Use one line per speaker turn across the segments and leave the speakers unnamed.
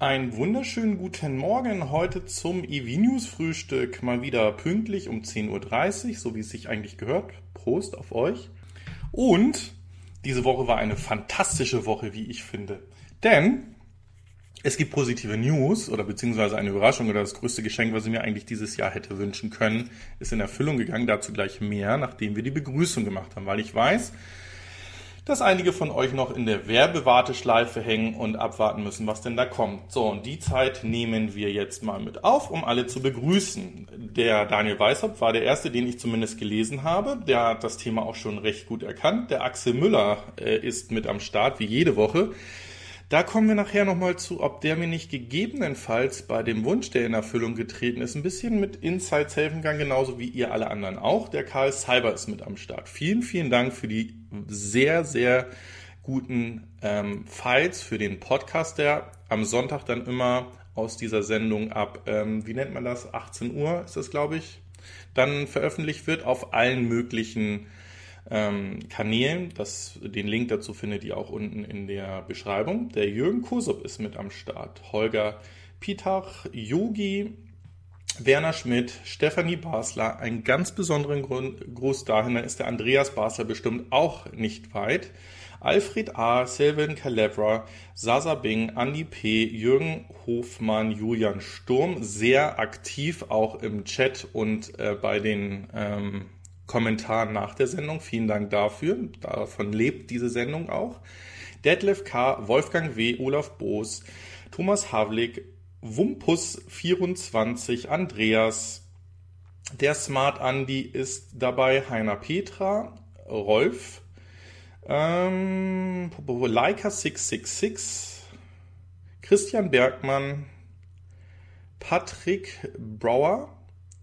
Einen wunderschönen guten Morgen heute zum EV News Frühstück. Mal wieder pünktlich um 10.30 Uhr, so wie es sich eigentlich gehört. Prost auf euch. Und diese Woche war eine fantastische Woche, wie ich finde. Denn es gibt positive News oder beziehungsweise eine Überraschung oder das größte Geschenk, was ich mir eigentlich dieses Jahr hätte wünschen können, ist in Erfüllung gegangen. Dazu gleich mehr, nachdem wir die Begrüßung gemacht haben, weil ich weiß, dass einige von euch noch in der Werbewarteschleife hängen und abwarten müssen, was denn da kommt. So, und die Zeit nehmen wir jetzt mal mit auf, um alle zu begrüßen. Der Daniel Weishaupt war der erste, den ich zumindest gelesen habe. Der hat das Thema auch schon recht gut erkannt. Der Axel Müller äh, ist mit am Start, wie jede Woche. Da kommen wir nachher nochmal zu, ob der mir nicht gegebenenfalls bei dem Wunsch, der in Erfüllung getreten ist, ein bisschen mit Insights helfen kann, genauso wie ihr alle anderen auch. Der Karl Cyber ist mit am Start. Vielen, vielen Dank für die sehr, sehr guten ähm, Files für den Podcast, der am Sonntag dann immer aus dieser Sendung ab, ähm, wie nennt man das, 18 Uhr ist das, glaube ich, dann veröffentlicht wird auf allen möglichen ähm, Kanälen. Das, den Link dazu findet ihr auch unten in der Beschreibung. Der Jürgen Kusup ist mit am Start. Holger Pitach, Yogi, Werner Schmidt, Stefanie Basler, einen ganz besonderen Gruß dahin, dann ist der Andreas Basler bestimmt auch nicht weit. Alfred A., Sylvan Calebra, Sasa Bing, Andy P., Jürgen Hofmann, Julian Sturm, sehr aktiv auch im Chat und äh, bei den ähm, Kommentaren nach der Sendung. Vielen Dank dafür. Davon lebt diese Sendung auch. Detlef K., Wolfgang W., Olaf Boos, Thomas Havlik, Wumpus24, Andreas, der Smart Andy ist dabei, Heiner Petra, Rolf, ähm, Leica666, Christian Bergmann, Patrick Brauer,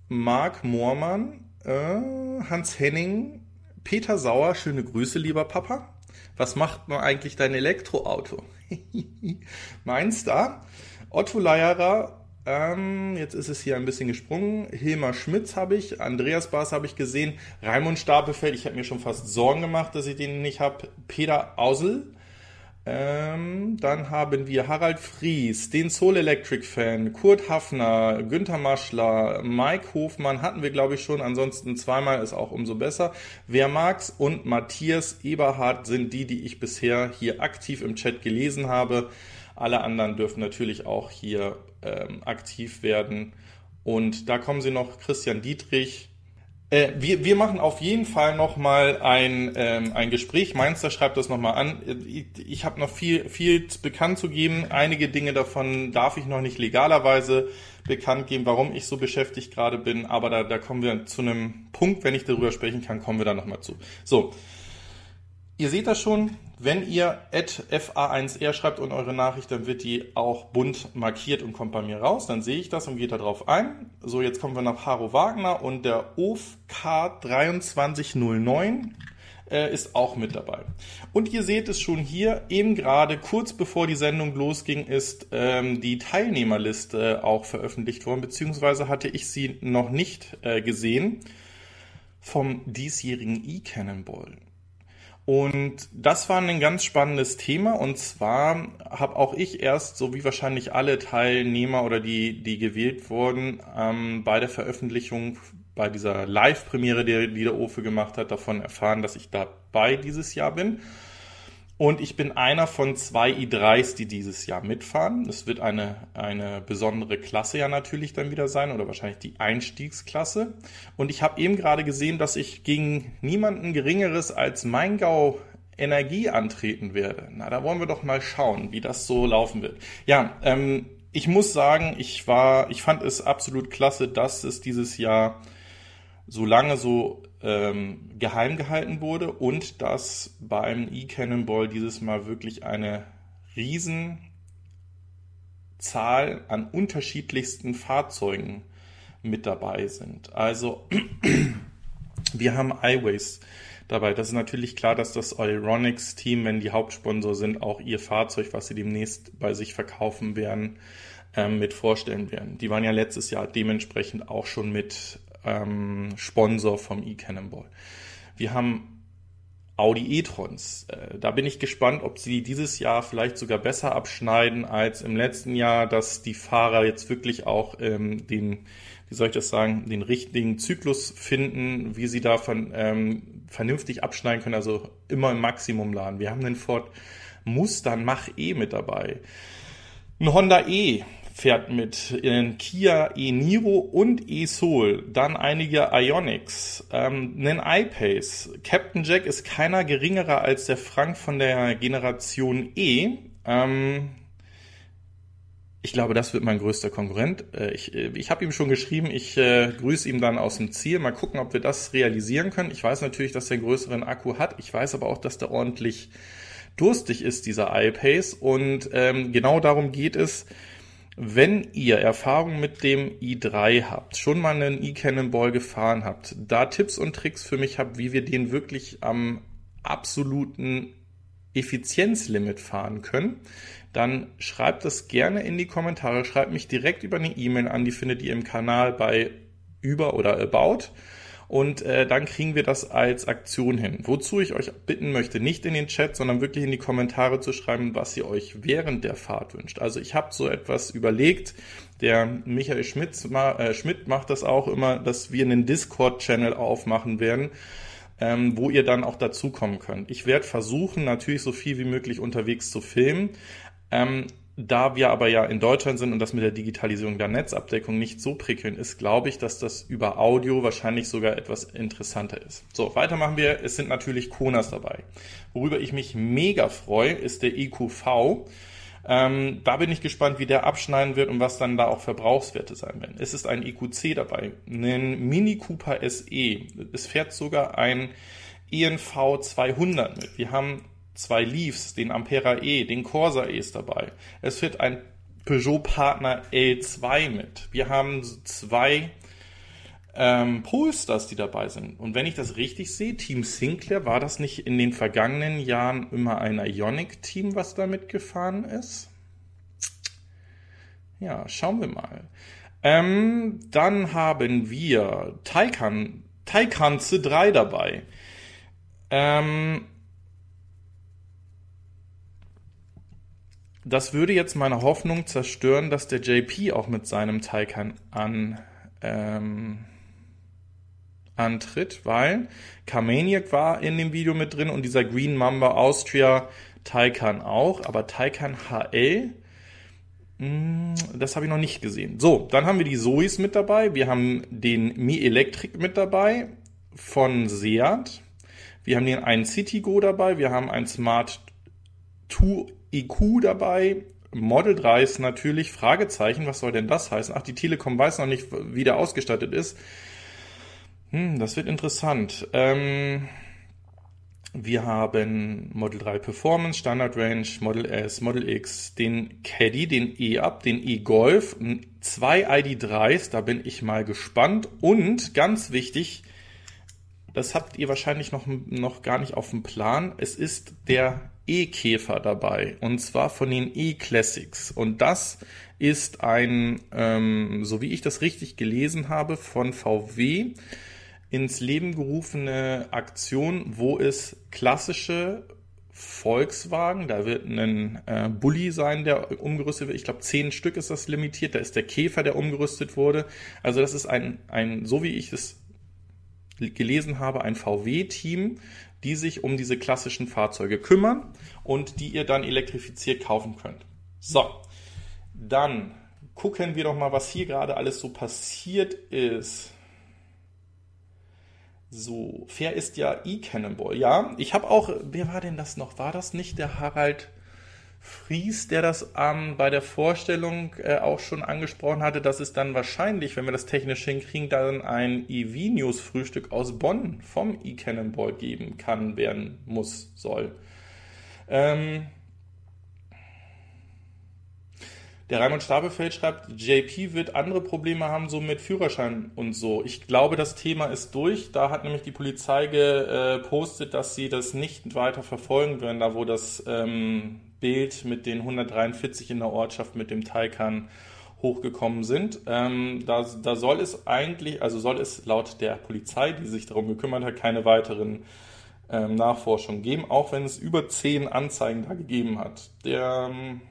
Marc Moormann, Hans Henning, Peter Sauer, schöne Grüße, lieber Papa. Was macht man eigentlich dein Elektroauto? Meins da. Otto Leierer, ähm, jetzt ist es hier ein bisschen gesprungen. Hilmar Schmitz habe ich, Andreas Baas habe ich gesehen, Raimund Stapelfeld, ich habe mir schon fast Sorgen gemacht, dass ich den nicht habe. Peter Ausel, ähm, dann haben wir Harald Fries, den Soul Electric Fan, Kurt Hafner, Günther Maschler, Mike Hofmann hatten wir glaube ich schon, ansonsten zweimal ist auch umso besser. Wer mag's und Matthias Eberhardt sind die, die ich bisher hier aktiv im Chat gelesen habe. Alle anderen dürfen natürlich auch hier ähm, aktiv werden. Und da kommen sie noch Christian Dietrich, äh, wir, wir machen auf jeden Fall nochmal ein, ähm, ein Gespräch. Mainzer schreibt das nochmal an. Ich, ich habe noch viel, viel bekannt zu geben. Einige Dinge davon darf ich noch nicht legalerweise bekannt geben, warum ich so beschäftigt gerade bin. Aber da, da kommen wir zu einem Punkt, wenn ich darüber sprechen kann, kommen wir da nochmal zu. So, Ihr seht das schon, wenn ihr FA1R schreibt und eure Nachricht, dann wird die auch bunt markiert und kommt bei mir raus. Dann sehe ich das und gehe da drauf ein. So, jetzt kommen wir nach Haro Wagner und der OFK 2309 äh, ist auch mit dabei. Und ihr seht es schon hier, eben gerade kurz bevor die Sendung losging, ist ähm, die Teilnehmerliste auch veröffentlicht worden, beziehungsweise hatte ich sie noch nicht äh, gesehen vom diesjährigen E-Cannonball. Und das war ein ganz spannendes Thema. Und zwar habe auch ich erst, so wie wahrscheinlich alle Teilnehmer oder die, die gewählt wurden, ähm, bei der Veröffentlichung, bei dieser Live-Premiere, die, der Ofe gemacht hat, davon erfahren, dass ich dabei dieses Jahr bin. Und ich bin einer von zwei i3s, die dieses Jahr mitfahren. Es wird eine, eine besondere Klasse ja natürlich dann wieder sein oder wahrscheinlich die Einstiegsklasse. Und ich habe eben gerade gesehen, dass ich gegen niemanden Geringeres als Maingau Energie antreten werde. Na, da wollen wir doch mal schauen, wie das so laufen wird. Ja, ähm, ich muss sagen, ich war, ich fand es absolut klasse, dass es dieses Jahr so lange so ähm, geheim gehalten wurde und dass beim E-Cannonball dieses Mal wirklich eine Riesenzahl an unterschiedlichsten Fahrzeugen mit dabei sind. Also wir haben iWays dabei. Das ist natürlich klar, dass das Euronics-Team, wenn die Hauptsponsor sind, auch ihr Fahrzeug, was sie demnächst bei sich verkaufen werden, ähm, mit vorstellen werden. Die waren ja letztes Jahr dementsprechend auch schon mit ähm, Sponsor vom E-Cannonball. Wir haben Audi e-trons. Äh, da bin ich gespannt, ob sie dieses Jahr vielleicht sogar besser abschneiden als im letzten Jahr, dass die Fahrer jetzt wirklich auch ähm, den, wie soll ich das sagen, den richtigen Zyklus finden, wie sie davon ähm, vernünftig abschneiden können, also immer im Maximum laden. Wir haben den Ford Mustang Mach E mit dabei. Ein Honda E, fährt mit in Kia e-Niro und e-Soul, dann einige Ionics, ähm, einen iPace. Captain Jack ist keiner geringerer als der Frank von der Generation E. Ähm, ich glaube, das wird mein größter Konkurrent. Äh, ich, äh, ich habe ihm schon geschrieben, ich äh, grüße ihm dann aus dem Ziel. Mal gucken, ob wir das realisieren können. Ich weiß natürlich, dass er einen größeren Akku hat. Ich weiß aber auch, dass der ordentlich durstig ist, dieser iPace. Und ähm, genau darum geht es, wenn ihr Erfahrung mit dem i3 habt, schon mal einen e-Cannonball gefahren habt, da Tipps und Tricks für mich habt, wie wir den wirklich am absoluten Effizienzlimit fahren können, dann schreibt das gerne in die Kommentare, schreibt mich direkt über eine E-Mail an, die findet ihr im Kanal bei über oder about und äh, dann kriegen wir das als Aktion hin. Wozu ich euch bitten möchte, nicht in den Chat, sondern wirklich in die Kommentare zu schreiben, was ihr euch während der Fahrt wünscht. Also ich habe so etwas überlegt, der Michael Schmidt, äh, Schmidt macht das auch immer, dass wir einen Discord-Channel aufmachen werden, ähm, wo ihr dann auch dazukommen könnt. Ich werde versuchen, natürlich so viel wie möglich unterwegs zu filmen. Ähm, da wir aber ja in Deutschland sind und das mit der Digitalisierung der Netzabdeckung nicht so prickelnd ist, glaube ich, dass das über Audio wahrscheinlich sogar etwas interessanter ist. So, weiter machen wir. Es sind natürlich Konas dabei. Worüber ich mich mega freue, ist der EQV. Ähm, da bin ich gespannt, wie der abschneiden wird und was dann da auch Verbrauchswerte sein werden. Es ist ein EQC dabei, ein Mini Cooper SE. Es fährt sogar ein ENV 200 mit. Wir haben zwei Leafs, den Ampera E, den Corsa E ist dabei. Es fährt ein Peugeot Partner L2 mit. Wir haben zwei ähm, Polestars, die dabei sind. Und wenn ich das richtig sehe, Team Sinclair, war das nicht in den vergangenen Jahren immer ein Ionic-Team, was da mitgefahren ist? Ja, schauen wir mal. Ähm, dann haben wir Taycan, Taycan C3 dabei. Ähm, das würde jetzt meine Hoffnung zerstören, dass der JP auch mit seinem Taycan an, ähm, antritt, weil Carmaniac war in dem Video mit drin und dieser Green Mamba Austria Taycan auch, aber Taycan HL, mh, hm, das habe ich noch nicht gesehen. So, dann haben wir die Zoes mit dabei, wir haben den Mi Electric mit dabei von Seat, wir haben den einen Citigo dabei, wir haben ein Smart 2 IQ dabei. Model 3 ist natürlich Fragezeichen. Was soll denn das heißen? Ach, die Telekom weiß noch nicht, wie der ausgestattet ist. Hm, das wird interessant. Ähm, wir haben Model 3 Performance, Standard Range, Model S, Model X, den Caddy, den E-Up, den E-Golf, zwei ID3s, da bin ich mal gespannt. Und ganz wichtig, das habt ihr wahrscheinlich noch, noch gar nicht auf dem Plan, es ist der E-Käfer dabei und zwar von den E-Classics. Und das ist ein, ähm, so wie ich das richtig gelesen habe, von VW ins Leben gerufene Aktion, wo es klassische Volkswagen, da wird ein äh, Bulli sein, der umgerüstet wird. Ich glaube, zehn Stück ist das limitiert. Da ist der Käfer, der umgerüstet wurde. Also das ist ein, ein so wie ich es gelesen habe, ein VW-Team, die sich um diese klassischen Fahrzeuge kümmern und die ihr dann elektrifiziert kaufen könnt. So, dann gucken wir doch mal, was hier gerade alles so passiert ist. So, fair ist ja E-Cannonball. Ja, ich habe auch, wer war denn das noch? War das nicht der Harald Fries, der das ähm, bei der Vorstellung äh, auch schon angesprochen hatte, dass es dann wahrscheinlich, wenn wir das technisch hinkriegen, dann ein EV-News-Frühstück aus Bonn vom E-Cannonball geben kann, werden muss, soll. Ähm, der Raimund Stapelfeld schreibt, JP wird andere Probleme haben, so mit Führerschein und so. Ich glaube, das Thema ist durch. Da hat nämlich die Polizei gepostet, dass sie das nicht weiter verfolgen werden, da wo das ähm, Bild mit den 143 in der Ortschaft mit dem Taycan hochgekommen sind. Ähm, da, da soll es eigentlich, also soll es laut der Polizei, die sich darum gekümmert hat, keine weiteren ähm, Nachforschung geben, auch wenn es über zehn Anzeigen da gegeben hat. Der, ähm,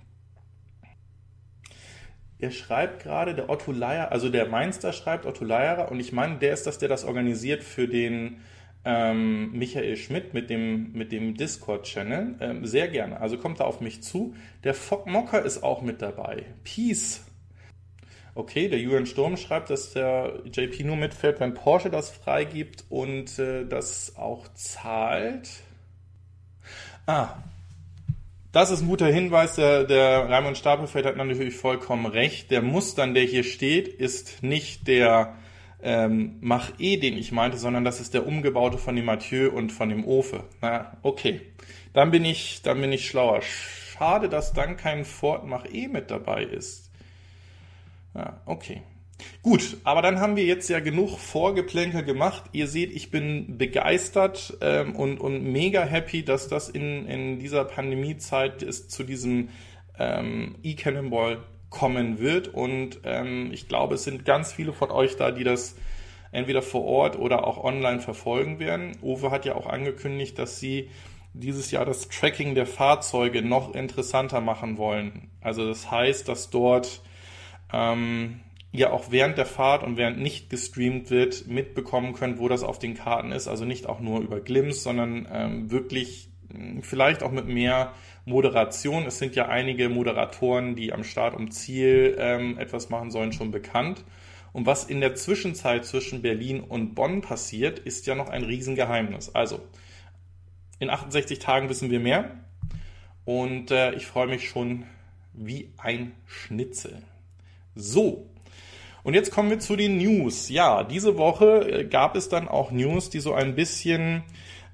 er schreibt gerade, der Otto Leier, also der Mainster schreibt Otto Leierer und ich meine, der ist das, der das organisiert für den ähm, Michael Schmidt mit dem, mit dem Discord-Channel. Ähm, sehr gerne. Also kommt da auf mich zu. Der Fock Mocker ist auch mit dabei. Peace. Okay, der Julian Sturm schreibt, dass der JP nur mitfährt, wenn Porsche das freigibt und äh, das auch zahlt. Ah, das ist ein guter Hinweis. Der, der Raimund Stapelfeld hat natürlich vollkommen recht. Der Mustern, der hier steht, ist nicht der ähm, Mach E, den ich meinte, sondern das ist der umgebaute von dem Mathieu und von dem Ofe. Na, okay. Dann bin ich, dann bin ich schlauer. Schade, dass dann kein Ford Mach E mit dabei ist. Ja, okay. Gut, aber dann haben wir jetzt ja genug Vorgeplänkel gemacht. Ihr seht, ich bin begeistert ähm, und, und mega happy, dass das in, in dieser Pandemiezeit ist, zu diesem ähm, E-Cannonball kommen wird. Und ähm, ich glaube, es sind ganz viele von euch da, die das entweder vor Ort oder auch online verfolgen werden. Uwe hat ja auch angekündigt, dass sie dieses Jahr das Tracking der Fahrzeuge noch interessanter machen wollen. Also das heißt, dass dort ähm, ihr auch während der Fahrt und während nicht gestreamt wird, mitbekommen könnt, wo das auf den Karten ist. Also nicht auch nur über Glimpse, sondern ähm, wirklich hm, vielleicht auch mit mehr Moderation. Es sind ja einige Moderatoren, die am Start um Ziel ähm, etwas machen sollen, schon bekannt. Und was in der Zwischenzeit zwischen Berlin und Bonn passiert, ist ja noch ein Riesengeheimnis. Also, in 68 Tagen wissen wir mehr. Und äh, ich freue mich schon wie ein Schnitzel. So. Und jetzt kommen wir zu den News. Ja, diese Woche äh, gab es dann auch News, die so ein bisschen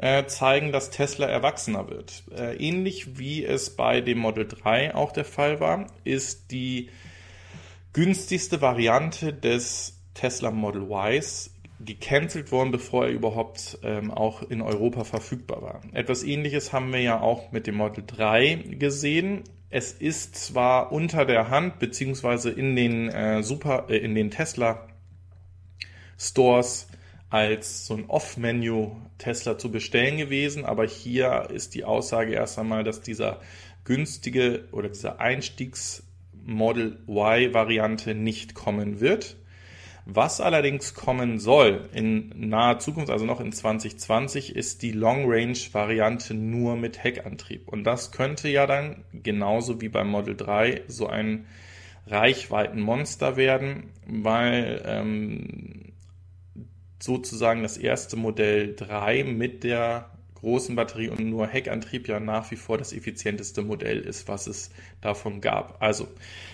äh, zeigen, dass Tesla erwachsener wird. Äh, ähnlich wie es bei dem Model 3 auch der Fall war, ist die günstigste Variante des Tesla Model Ys gecancelt worden, bevor er überhaupt ähm, auch in Europa verfügbar war. Etwas ähnliches haben wir ja auch mit dem Model 3 gesehen. Es ist zwar unter der Hand, beziehungsweise in den äh, Super, äh, in den Tesla Stores als so ein Off-Menu Tesla zu bestellen gewesen, aber hier ist die Aussage erst einmal, dass dieser günstige oder dieser Einstiegs Model Y Variante nicht kommen wird. Was allerdings kommen soll in naher Zukunft, also noch in 2020, ist die Long-Range-Variante nur mit Heckantrieb. Und das könnte ja dann genauso wie beim Model 3 so ein Reichweitenmonster werden, weil ähm, sozusagen das erste Modell 3 mit der großen Batterie und nur Heckantrieb ja nach wie vor das effizienteste Modell ist, was es davon gab. Also,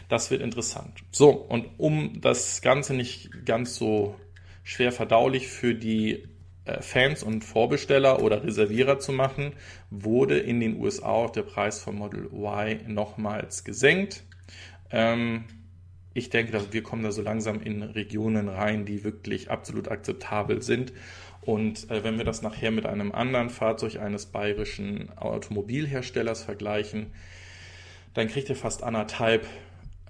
das wird interessant. So, und um das Ganze nicht ganz so schwer verdaulich für die äh, Fans und Vorbesteller oder Reservierer zu machen, wurde in den USA auch der Preis vom Model Y nochmals gesenkt. Ähm, ich denke, dass wir kommen da so langsam in Regionen rein, die wirklich absolut akzeptabel sind. Und äh, wenn wir das nachher mit einem anderen Fahrzeug eines bayerischen Automobilherstellers vergleichen, dann kriegt ihr fast anderthalb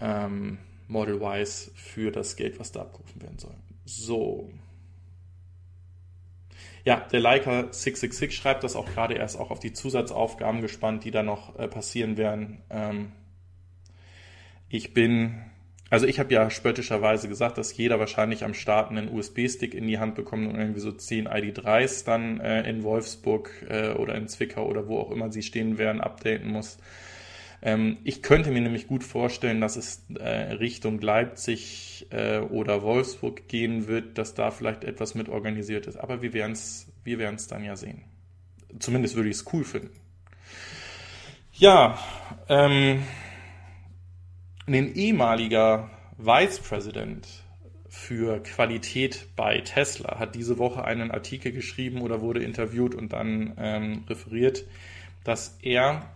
ähm, Model Ys für das Geld, was da abgerufen werden soll. So. Ja, der Leica 666 schreibt das auch gerade erst auch auf die Zusatzaufgaben gespannt, die da noch äh, passieren werden. Ähm, ich bin also ich habe ja spöttischerweise gesagt, dass jeder wahrscheinlich am Start einen USB-Stick in die Hand bekommt und irgendwie so 10 ID3s dann äh, in Wolfsburg äh, oder in Zwickau oder wo auch immer sie stehen werden, updaten muss. Ähm, ich könnte mir nämlich gut vorstellen, dass es äh, Richtung Leipzig äh, oder Wolfsburg gehen wird, dass da vielleicht etwas mit organisiert ist. Aber wir werden es wir werden's dann ja sehen. Zumindest würde ich es cool finden. Ja, ähm, ein ehemaliger Vice President für Qualität bei Tesla hat diese Woche einen Artikel geschrieben oder wurde interviewt und dann ähm, referiert, dass er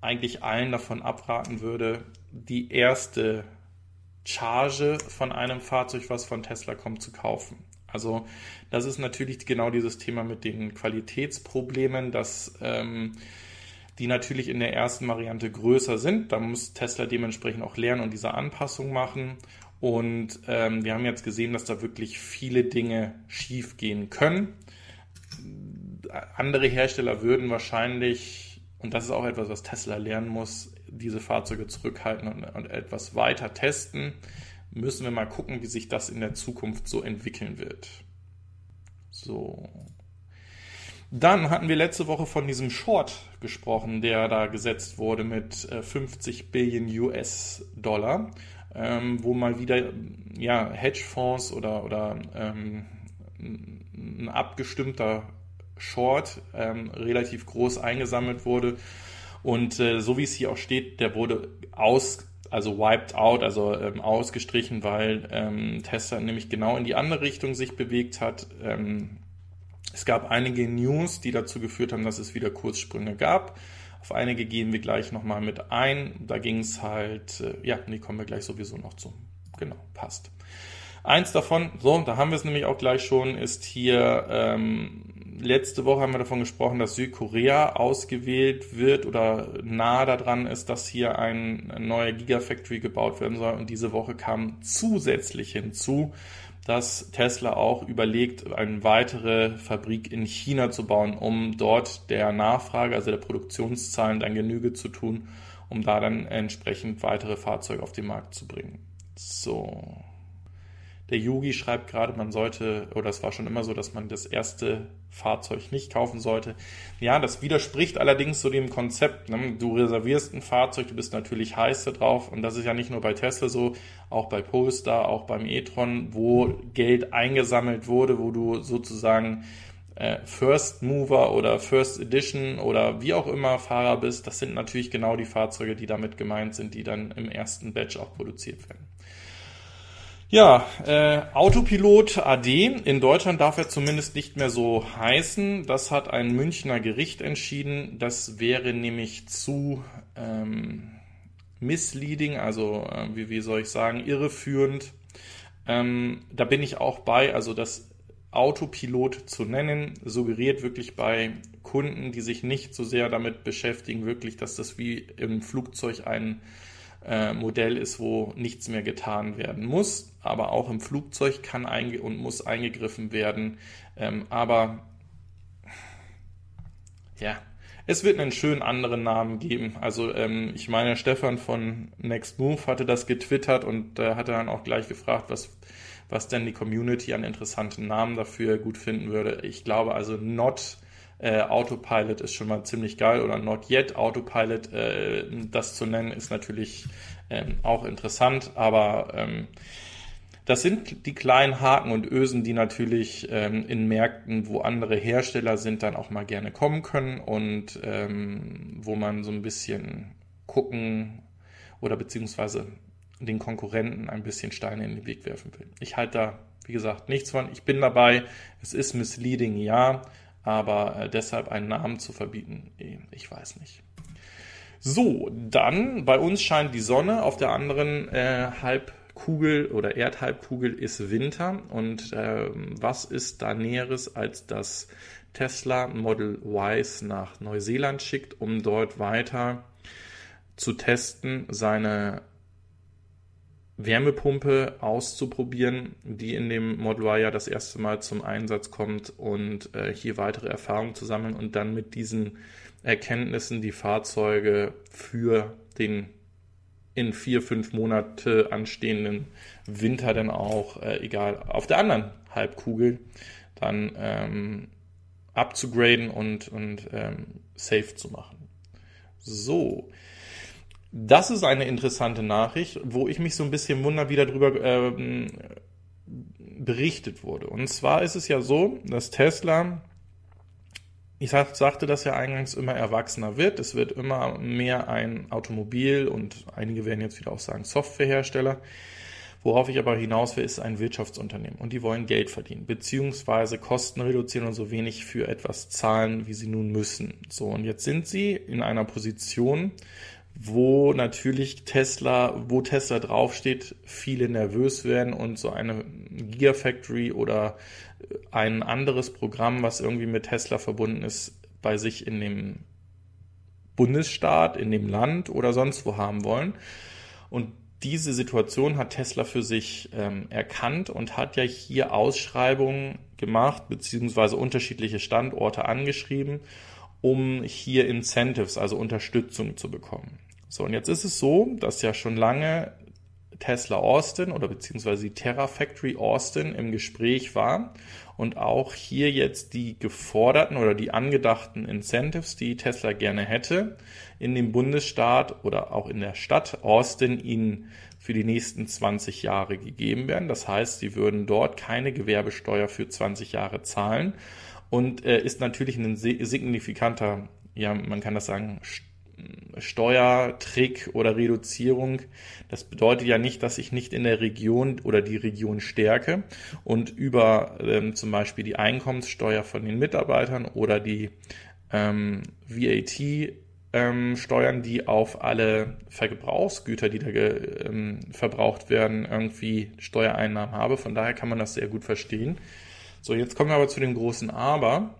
eigentlich allen davon abraten würde, die erste Charge von einem Fahrzeug, was von Tesla kommt, zu kaufen. Also das ist natürlich genau dieses Thema mit den Qualitätsproblemen, dass ähm, die natürlich in der ersten Variante größer sind. Da muss Tesla dementsprechend auch lernen und diese Anpassung machen. Und ähm, wir haben jetzt gesehen, dass da wirklich viele Dinge schief gehen können. andere Hersteller würden wahrscheinlich, und das ist auch etwas, was Tesla lernen muss, diese Fahrzeuge zurückhalten und, und etwas weiter testen. Müssen wir mal gucken, wie sich das in der Zukunft so entwickeln wird. So. Dann hatten wir letzte Woche von diesem Short gesprochen, der da gesetzt wurde mit 50 äh, Billion US-Dollar, ähm, wo mal wieder ja, Hedgefonds oder, oder ähm, ein abgestimmter Short ähm, relativ groß eingesammelt wurde. Und äh, so wie es hier auch steht, der wurde aus, also wiped out, also ähm, ausgestrichen, weil ähm, Tesla nämlich genau in die andere Richtung sich bewegt hat. Ähm, es gab einige News, die dazu geführt haben, dass es wieder Kurzsprünge gab. Auf einige gehen wir gleich nochmal mit ein. Da ging es halt, äh, ja, nee, kommen wir gleich sowieso noch zu. Genau, passt. Eins davon, so, da haben wir es nämlich auch gleich schon, ist hier, ähm, letzte Woche haben wir davon gesprochen, dass Südkorea ausgewählt wird oder nahe daran ist, dass hier ein neuer Gigafactory gebaut werden soll. Und diese Woche kam zusätzlich hinzu, dass Tesla auch überlegt, eine weitere Fabrik in China zu bauen, um dort der Nachfrage, also der Produktionszahlen dann Genüge zu tun, um da dann entsprechend weitere Fahrzeuge auf den Markt zu bringen. So. Der Yogi schreibt gerade, man sollte, oder es war schon immer so, dass man das erste Fahrzeug nicht kaufen sollte. Ja, das widerspricht allerdings so dem Konzept. Ne? Du reservierst ein Fahrzeug, du bist natürlich heiß da drauf und das ist ja nicht nur bei Tesla so, auch bei Polestar, auch beim e-tron, wo Geld eingesammelt wurde, wo du sozusagen äh, First Mover oder First Edition oder wie auch immer Fahrer bist. Das sind natürlich genau die Fahrzeuge, die damit gemeint sind, die dann im ersten Batch auch produziert werden. Ja, äh, Autopilot AD. In Deutschland darf er zumindest nicht mehr so heißen. Das hat ein Münchner Gericht entschieden. Das wäre nämlich zu ähm, misleading, also äh, wie, wie soll ich sagen, irreführend. Ähm, da bin ich auch bei. Also das Autopilot zu nennen, suggeriert wirklich bei Kunden, die sich nicht so sehr damit beschäftigen, wirklich, dass das wie im Flugzeug ein äh, Modell ist, wo nichts mehr getan werden muss. Aber auch im Flugzeug kann einge und muss eingegriffen werden. Ähm, aber ja, es wird einen schönen anderen Namen geben. Also ähm, ich meine, Stefan von Next Move hatte das getwittert und äh, hatte dann auch gleich gefragt, was, was denn die Community an interessanten Namen dafür gut finden würde. Ich glaube also Not äh, Autopilot ist schon mal ziemlich geil oder Not Yet Autopilot, äh, das zu nennen, ist natürlich ähm, auch interessant, aber ähm, das sind die kleinen Haken und Ösen, die natürlich ähm, in Märkten, wo andere Hersteller sind, dann auch mal gerne kommen können und ähm, wo man so ein bisschen gucken oder beziehungsweise den Konkurrenten ein bisschen Steine in den Weg werfen will. Ich halte da, wie gesagt, nichts von. Ich bin dabei. Es ist misleading, ja, aber äh, deshalb einen Namen zu verbieten, eh, ich weiß nicht. So, dann bei uns scheint die Sonne, auf der anderen äh, Halbkugel oder Erdhalbkugel ist Winter. Und äh, was ist da Näheres, als dass Tesla Model Y nach Neuseeland schickt, um dort weiter zu testen, seine Wärmepumpe auszuprobieren, die in dem Model Y ja das erste Mal zum Einsatz kommt und äh, hier weitere Erfahrungen zu sammeln und dann mit diesen Erkenntnissen die Fahrzeuge für den in vier, fünf Monate anstehenden Winter dann auch, äh, egal, auf der anderen Halbkugel dann ähm, abzugraden und, und ähm, safe zu machen. So, das ist eine interessante Nachricht, wo ich mich so ein bisschen wundere, wie darüber ähm, berichtet wurde. Und zwar ist es ja so, dass Tesla, ich sag, sagte das ja eingangs, immer erwachsener wird. Es wird immer mehr ein Automobil und einige werden jetzt wieder auch sagen Softwarehersteller. Worauf ich aber hinaus will, ist ein Wirtschaftsunternehmen und die wollen Geld verdienen, beziehungsweise Kosten reduzieren und so wenig für etwas zahlen, wie sie nun müssen. So, und jetzt sind sie in einer Position, wo natürlich Tesla, wo Tesla draufsteht, viele nervös werden und so eine Gigafactory oder ein anderes Programm, was irgendwie mit Tesla verbunden ist, bei sich in dem Bundesstaat, in dem Land oder sonst wo haben wollen. Und diese Situation hat Tesla für sich ähm, erkannt und hat ja hier Ausschreibungen gemacht, beziehungsweise unterschiedliche Standorte angeschrieben, um hier Incentives, also Unterstützung zu bekommen. So, und jetzt ist es so, dass ja schon lange Tesla Austin oder beziehungsweise die Terra Factory Austin im Gespräch war und auch hier jetzt die geforderten oder die angedachten Incentives, die Tesla gerne hätte, in dem Bundesstaat oder auch in der Stadt Austin ihnen für die nächsten 20 Jahre gegeben werden. Das heißt, sie würden dort keine Gewerbesteuer für 20 Jahre zahlen und äh, ist natürlich ein signifikanter, ja, man kann das sagen, Steuertrick oder Reduzierung. Das bedeutet ja nicht, dass ich nicht in der Region oder die Region stärke und über ähm, zum Beispiel die Einkommenssteuer von den Mitarbeitern oder die ähm, VAT ähm, Steuern, die auf alle Verbrauchsgüter, die da ähm, verbraucht werden, irgendwie Steuereinnahmen habe. Von daher kann man das sehr gut verstehen. So, jetzt kommen wir aber zu dem großen Aber.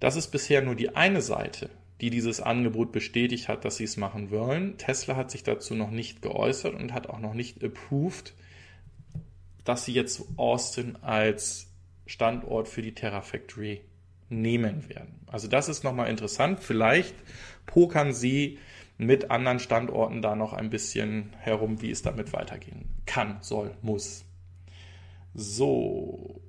Das ist bisher nur die eine Seite die dieses Angebot bestätigt hat, dass sie es machen wollen. Tesla hat sich dazu noch nicht geäußert und hat auch noch nicht approved, dass sie jetzt Austin als Standort für die Terra Factory nehmen werden. Also das ist nochmal interessant. Vielleicht pokern sie mit anderen Standorten da noch ein bisschen herum, wie es damit weitergehen kann, soll, muss. So.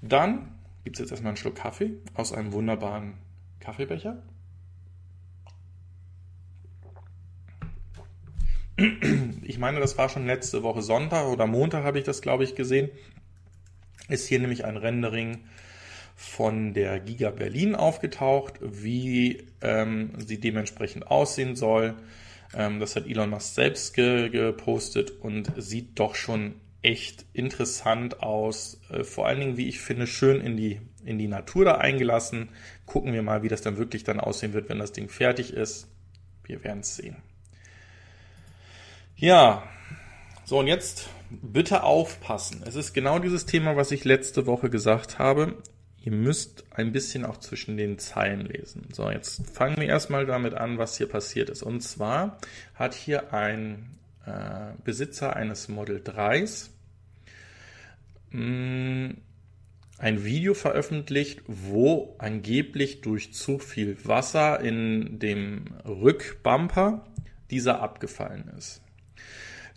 Dann gibt es jetzt erstmal einen Schluck Kaffee aus einem wunderbaren Kaffeebecher. Ich meine, das war schon letzte Woche Sonntag oder Montag habe ich das, glaube ich, gesehen. Ist hier nämlich ein Rendering von der Giga Berlin aufgetaucht, wie ähm, sie dementsprechend aussehen soll. Ähm, das hat Elon Musk selbst ge gepostet und sieht doch schon echt interessant aus. Äh, vor allen Dingen, wie ich finde, schön in die, in die Natur da eingelassen. Gucken wir mal, wie das dann wirklich dann aussehen wird, wenn das Ding fertig ist. Wir werden es sehen. Ja, so und jetzt bitte aufpassen. Es ist genau dieses Thema, was ich letzte Woche gesagt habe. Ihr müsst ein bisschen auch zwischen den Zeilen lesen. So, jetzt fangen wir erstmal damit an, was hier passiert ist. Und zwar hat hier ein äh, Besitzer eines Model 3s mm, ein Video veröffentlicht, wo angeblich durch zu viel Wasser in dem Rückbumper dieser abgefallen ist.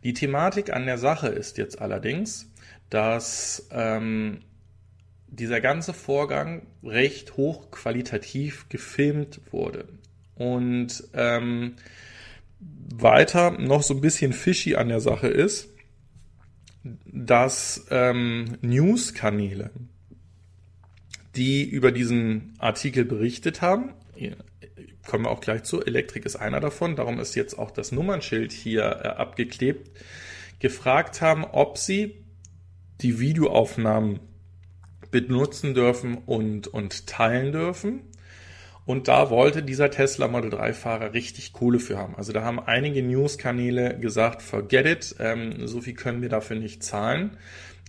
Die Thematik an der Sache ist jetzt allerdings, dass ähm, dieser ganze Vorgang recht hochqualitativ gefilmt wurde. Und ähm, weiter noch so ein bisschen fishy an der Sache ist, dass ähm, News-Kanäle, die über diesen Artikel berichtet haben, kommen wir auch gleich zu, Elektrik ist einer davon, darum ist jetzt auch das Nummernschild hier äh, abgeklebt, gefragt haben, ob sie die Videoaufnahmen benutzen dürfen und, und teilen dürfen. Und da wollte dieser Tesla Model 3 Fahrer richtig Kohle für haben. Also da haben einige News-Kanäle gesagt, forget it, ähm, so viel können wir dafür nicht zahlen.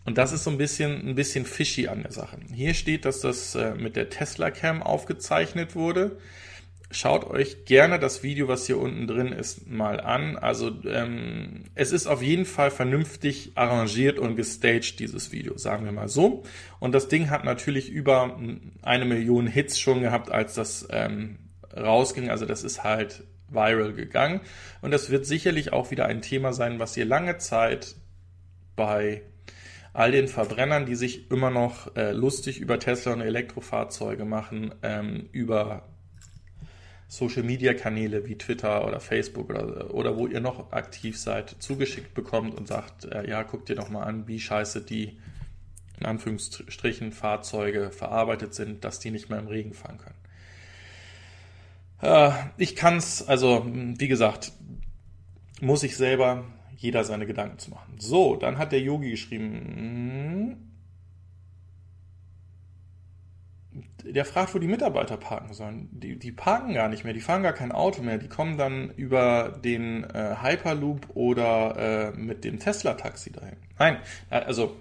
Und das ist so ein bisschen, ein bisschen fishy an der Sache. Hier steht, dass das äh, mit der Tesla Cam aufgezeichnet wurde. Schaut euch gerne das Video, was hier unten drin ist, mal an. Also ähm, es ist auf jeden Fall vernünftig arrangiert und gestaged, dieses Video, sagen wir mal so. Und das Ding hat natürlich über eine Million Hits schon gehabt, als das ähm, rausging. Also das ist halt viral gegangen. Und das wird sicherlich auch wieder ein Thema sein, was ihr lange Zeit bei all den Verbrennern, die sich immer noch äh, lustig über Tesla und Elektrofahrzeuge machen, ähm, über Social-Media-Kanäle wie Twitter oder Facebook oder, oder wo ihr noch aktiv seid, zugeschickt bekommt und sagt, äh, ja, guckt dir doch mal an, wie scheiße die in Anführungsstrichen Fahrzeuge verarbeitet sind, dass die nicht mehr im Regen fahren können. Äh, ich kann es, also wie gesagt, muss ich selber jeder seine Gedanken zu machen. So, dann hat der Yogi geschrieben, der fragt, wo die Mitarbeiter parken sollen. Die, die parken gar nicht mehr, die fahren gar kein Auto mehr. Die kommen dann über den äh, Hyperloop oder äh, mit dem Tesla-Taxi dahin. Nein, also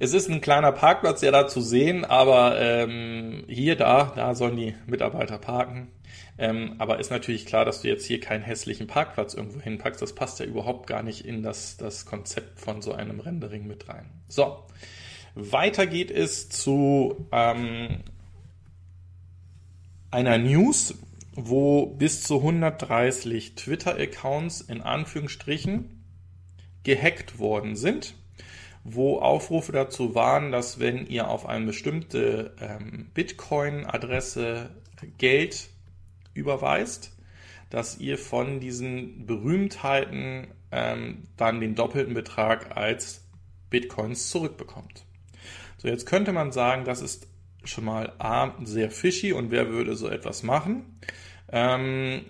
es ist ein kleiner Parkplatz ja da zu sehen, aber ähm, hier, da, da sollen die Mitarbeiter parken. Ähm, aber ist natürlich klar, dass du jetzt hier keinen hässlichen Parkplatz irgendwo hinpackst. Das passt ja überhaupt gar nicht in das, das Konzept von so einem Rendering mit rein. So, weiter geht es zu ähm, einer News, wo bis zu 130 Twitter-Accounts in Anführungsstrichen gehackt worden sind, wo Aufrufe dazu waren, dass wenn ihr auf eine bestimmte ähm, Bitcoin-Adresse Geld überweist, dass ihr von diesen Berühmtheiten ähm, dann den doppelten Betrag als Bitcoins zurückbekommt. So, jetzt könnte man sagen, das ist schon mal A, sehr fishy und wer würde so etwas machen? Ähm,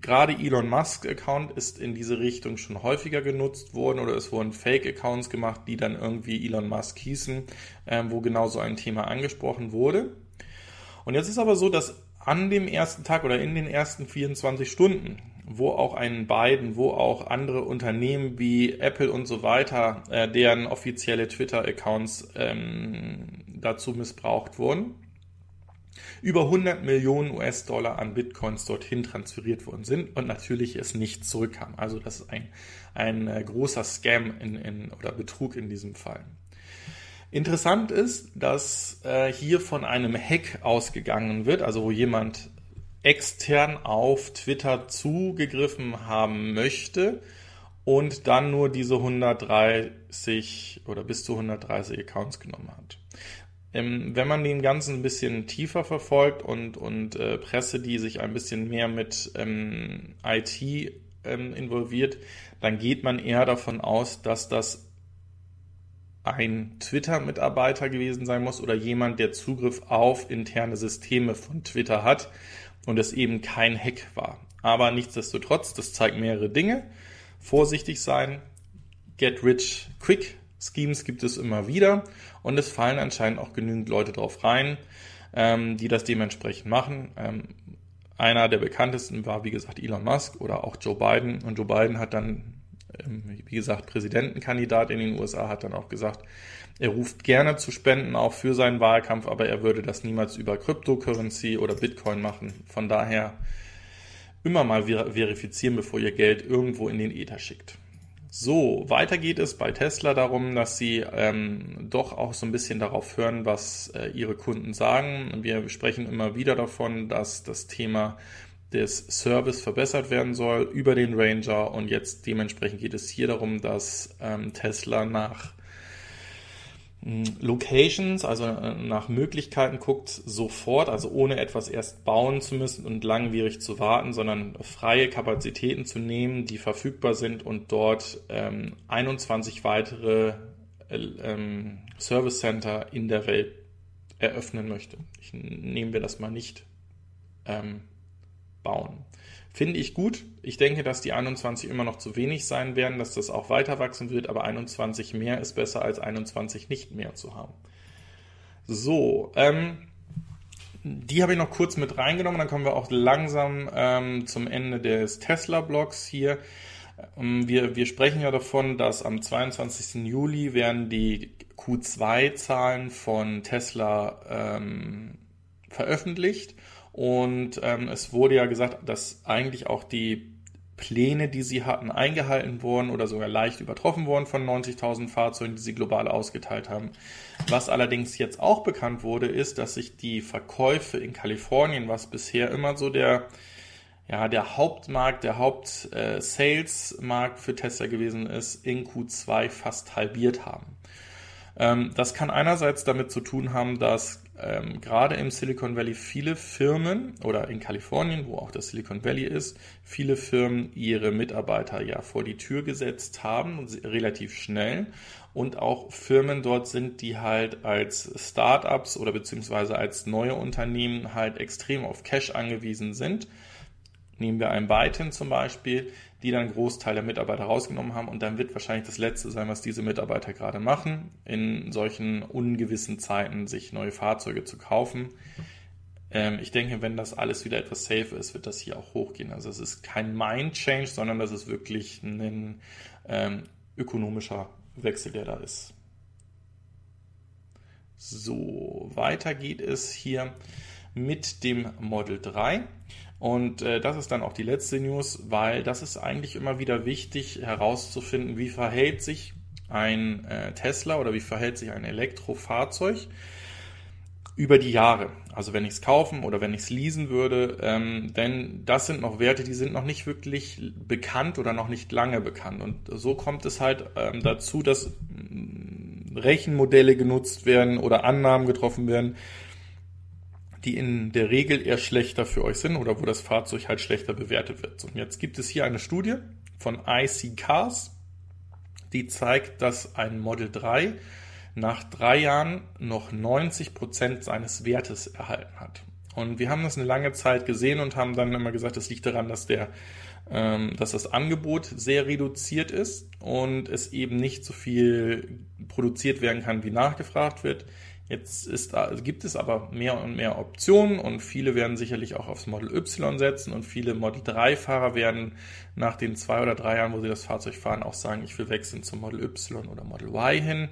gerade Elon Musk Account ist in diese Richtung schon häufiger genutzt worden oder es wurden Fake Accounts gemacht, die dann irgendwie Elon Musk hießen, ähm, wo genau so ein Thema angesprochen wurde. Und jetzt ist aber so, dass an dem ersten Tag oder in den ersten 24 Stunden, wo auch ein Biden, wo auch andere Unternehmen wie Apple und so weiter, äh, deren offizielle Twitter-Accounts ähm, dazu missbraucht wurden, über 100 Millionen US-Dollar an Bitcoins dorthin transferiert worden sind und natürlich es nicht zurückkam. Also das ist ein, ein äh, großer Scam in, in, oder Betrug in diesem Fall. Interessant ist, dass äh, hier von einem Hack ausgegangen wird, also wo jemand extern auf Twitter zugegriffen haben möchte und dann nur diese 130 oder bis zu 130 Accounts genommen hat. Ähm, wenn man den Ganzen ein bisschen tiefer verfolgt und, und äh, Presse, die sich ein bisschen mehr mit ähm, IT ähm, involviert, dann geht man eher davon aus, dass das ein Twitter-Mitarbeiter gewesen sein muss oder jemand, der Zugriff auf interne Systeme von Twitter hat und es eben kein Hack war. Aber nichtsdestotrotz, das zeigt mehrere Dinge. Vorsichtig sein, get rich quick Schemes gibt es immer wieder und es fallen anscheinend auch genügend Leute drauf rein, ähm, die das dementsprechend machen. Ähm, einer der bekanntesten war, wie gesagt, Elon Musk oder auch Joe Biden. Und Joe Biden hat dann ähm, wie gesagt, Präsidentenkandidat in den USA, hat dann auch gesagt, er ruft gerne zu Spenden auch für seinen Wahlkampf, aber er würde das niemals über Cryptocurrency oder Bitcoin machen. Von daher immer mal verifizieren, bevor ihr Geld irgendwo in den Ether schickt. So, weiter geht es bei Tesla darum, dass sie ähm, doch auch so ein bisschen darauf hören, was äh, ihre Kunden sagen. Wir sprechen immer wieder davon, dass das Thema des Service verbessert werden soll über den Ranger und jetzt dementsprechend geht es hier darum, dass ähm, Tesla nach Locations, also äh, nach Möglichkeiten guckt, sofort, also ohne etwas erst bauen zu müssen und langwierig zu warten, sondern freie Kapazitäten zu nehmen, die verfügbar sind und dort ähm, 21 weitere äh, ähm, Service Center in der Welt eröffnen möchte. Ich, nehmen wir das mal nicht ähm, bauen. Finde ich gut. Ich denke, dass die 21 immer noch zu wenig sein werden, dass das auch weiter wachsen wird, aber 21 mehr ist besser als 21 nicht mehr zu haben. So, ähm, die habe ich noch kurz mit reingenommen, dann kommen wir auch langsam ähm, zum Ende des Tesla-Blogs hier. Ähm, wir, wir sprechen ja davon, dass am 22. Juli werden die Q2-Zahlen von Tesla ähm, veröffentlicht und ähm, es wurde ja gesagt, dass eigentlich auch die Pläne, die sie hatten, eingehalten wurden oder sogar leicht übertroffen wurden von 90.000 Fahrzeugen, die sie global ausgeteilt haben. Was allerdings jetzt auch bekannt wurde, ist, dass sich die Verkäufe in Kalifornien, was bisher immer so der ja, der Hauptmarkt, der Haupt-Sales-Markt äh, für Tesla gewesen ist, in Q2 fast halbiert haben. Ähm, das kann einerseits damit zu tun haben, dass ähm, gerade im Silicon Valley viele Firmen oder in Kalifornien, wo auch das Silicon Valley ist, viele Firmen ihre Mitarbeiter ja vor die Tür gesetzt haben, relativ schnell. Und auch Firmen dort sind, die halt als Startups oder beziehungsweise als neue Unternehmen halt extrem auf Cash angewiesen sind. Nehmen wir ein Byton zum Beispiel, die dann einen Großteil der Mitarbeiter rausgenommen haben und dann wird wahrscheinlich das Letzte sein, was diese Mitarbeiter gerade machen, in solchen ungewissen Zeiten sich neue Fahrzeuge zu kaufen. Ähm, ich denke, wenn das alles wieder etwas safe ist, wird das hier auch hochgehen. Also es ist kein Mind-Change, sondern das ist wirklich ein ähm, ökonomischer Wechsel, der da ist. So, weiter geht es hier mit dem Model 3. Und äh, das ist dann auch die letzte News, weil das ist eigentlich immer wieder wichtig herauszufinden, wie verhält sich ein äh, Tesla oder wie verhält sich ein Elektrofahrzeug über die Jahre. Also wenn ich es kaufen oder wenn ich es leasen würde, ähm, denn das sind noch Werte, die sind noch nicht wirklich bekannt oder noch nicht lange bekannt. Und so kommt es halt ähm, dazu, dass mm, Rechenmodelle genutzt werden oder Annahmen getroffen werden, die in der Regel eher schlechter für euch sind oder wo das Fahrzeug halt schlechter bewertet wird. Und jetzt gibt es hier eine Studie von IC Cars, die zeigt, dass ein Model 3 nach drei Jahren noch 90 Prozent seines Wertes erhalten hat. Und wir haben das eine lange Zeit gesehen und haben dann immer gesagt, das liegt daran, dass der ähm, dass das Angebot sehr reduziert ist und es eben nicht so viel produziert werden kann, wie nachgefragt wird. Jetzt ist, gibt es aber mehr und mehr Optionen und viele werden sicherlich auch aufs Model Y setzen und viele Model 3 Fahrer werden nach den zwei oder drei Jahren, wo sie das Fahrzeug fahren, auch sagen, ich will wechseln zum Model Y oder Model Y hin.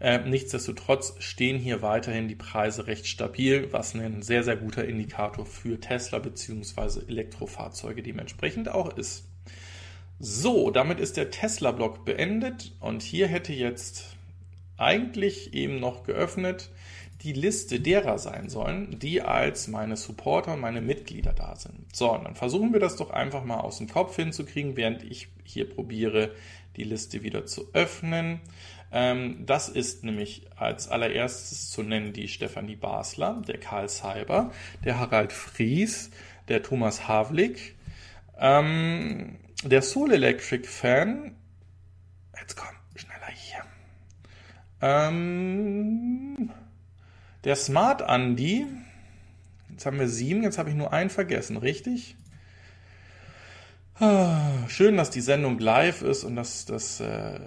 Äh, nichtsdestotrotz stehen hier weiterhin die Preise recht stabil, was ein sehr, sehr guter Indikator für Tesla bzw. Elektrofahrzeuge dementsprechend auch ist. So, damit ist der Tesla-Block beendet und hier hätte jetzt eigentlich eben noch geöffnet die Liste derer sein sollen, die als meine Supporter und meine Mitglieder da sind. So, dann versuchen wir das doch einfach mal aus dem Kopf hinzukriegen, während ich hier probiere, die Liste wieder zu öffnen. Ähm, das ist nämlich als allererstes zu nennen die Stefanie Basler, der Karl Seiber, der Harald Fries, der Thomas Havlik, ähm, der Soul Electric Fan. Jetzt komm. Ähm, der Smart Andy. Jetzt haben wir sieben, jetzt habe ich nur einen vergessen, richtig? Ah, schön, dass die Sendung live ist und dass das äh,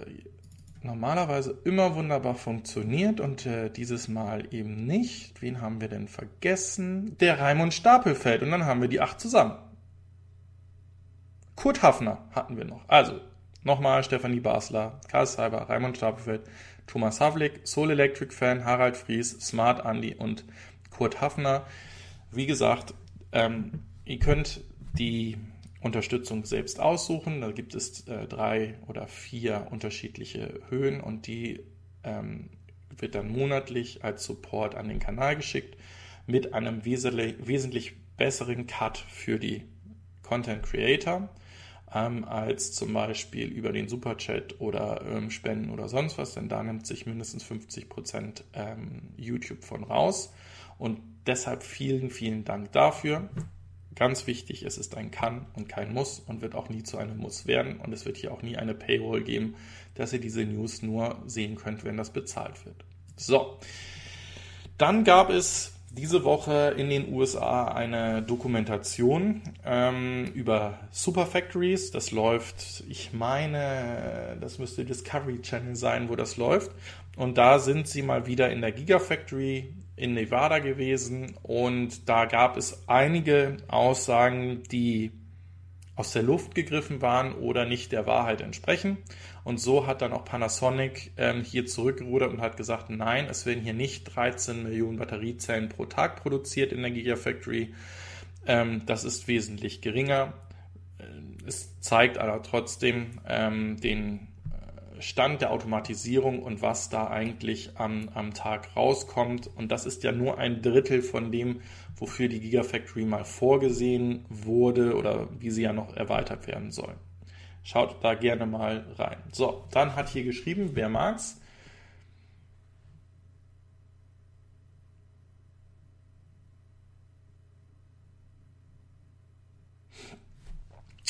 normalerweise immer wunderbar funktioniert und äh, dieses Mal eben nicht. Wen haben wir denn vergessen? Der Raimund Stapelfeld und dann haben wir die acht zusammen. Kurt Hafner hatten wir noch. Also nochmal Stefanie Basler, Karl Seiber, Raimund Stapelfeld, Thomas Havlik, Soul Electric Fan, Harald Fries, Smart Andy und Kurt Hafner. Wie gesagt, ähm, ihr könnt die Unterstützung selbst aussuchen. Da gibt es äh, drei oder vier unterschiedliche Höhen und die ähm, wird dann monatlich als Support an den Kanal geschickt mit einem wesentlich, wesentlich besseren Cut für die Content Creator ähm, als zum Beispiel über den Superchat oder ähm, Spenden oder sonst was, denn da nimmt sich mindestens 50 Prozent, ähm, YouTube von raus. Und deshalb vielen, vielen Dank dafür. Ganz wichtig, es ist ein Kann und kein Muss und wird auch nie zu einem Muss werden. Und es wird hier auch nie eine Paywall geben, dass ihr diese News nur sehen könnt, wenn das bezahlt wird. So, dann gab es diese Woche in den USA eine Dokumentation ähm, über Superfactories. Das läuft, ich meine, das müsste Discovery Channel sein, wo das läuft. Und da sind sie mal wieder in der Gigafactory in Nevada gewesen und da gab es einige Aussagen, die aus der Luft gegriffen waren oder nicht der Wahrheit entsprechen. Und so hat dann auch Panasonic ähm, hier zurückgerudert und hat gesagt, nein, es werden hier nicht 13 Millionen Batteriezellen pro Tag produziert in der Gigafactory. Ähm, das ist wesentlich geringer. Äh, es zeigt aber trotzdem ähm, den Stand der Automatisierung und was da eigentlich am, am Tag rauskommt. Und das ist ja nur ein Drittel von dem, wofür die Gigafactory mal vorgesehen wurde oder wie sie ja noch erweitert werden soll. Schaut da gerne mal rein. So, dann hat hier geschrieben, wer mag's.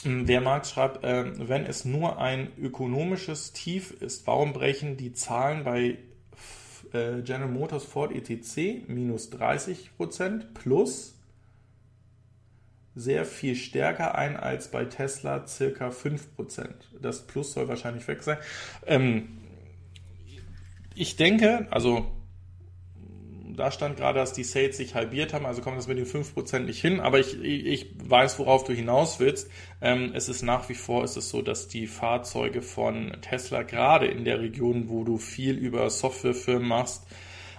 Der Marx schreibt, äh, wenn es nur ein ökonomisches Tief ist, warum brechen die Zahlen bei äh, General Motors Ford ETC minus 30% plus sehr viel stärker ein als bei Tesla circa 5% Das Plus soll wahrscheinlich weg sein. Ähm, ich denke, also da stand gerade, dass die Sales sich halbiert haben, also kommt das mit den 5% nicht hin, aber ich, ich weiß, worauf du hinaus willst. Ähm, es ist nach wie vor ist es so, dass die Fahrzeuge von Tesla gerade in der Region, wo du viel über Softwarefirmen machst,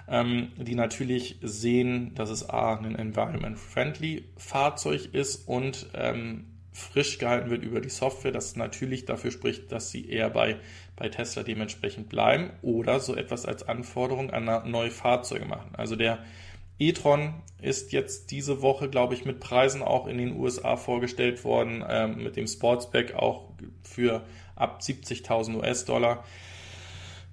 ähm, die natürlich sehen, dass es A, ein environment-friendly Fahrzeug ist und ähm, frisch gehalten wird über die Software, das natürlich dafür spricht, dass sie eher bei, bei Tesla dementsprechend bleiben oder so etwas als Anforderung an neue Fahrzeuge machen. Also der e-tron ist jetzt diese Woche, glaube ich, mit Preisen auch in den USA vorgestellt worden, ähm, mit dem Sportsback auch für ab 70.000 US-Dollar.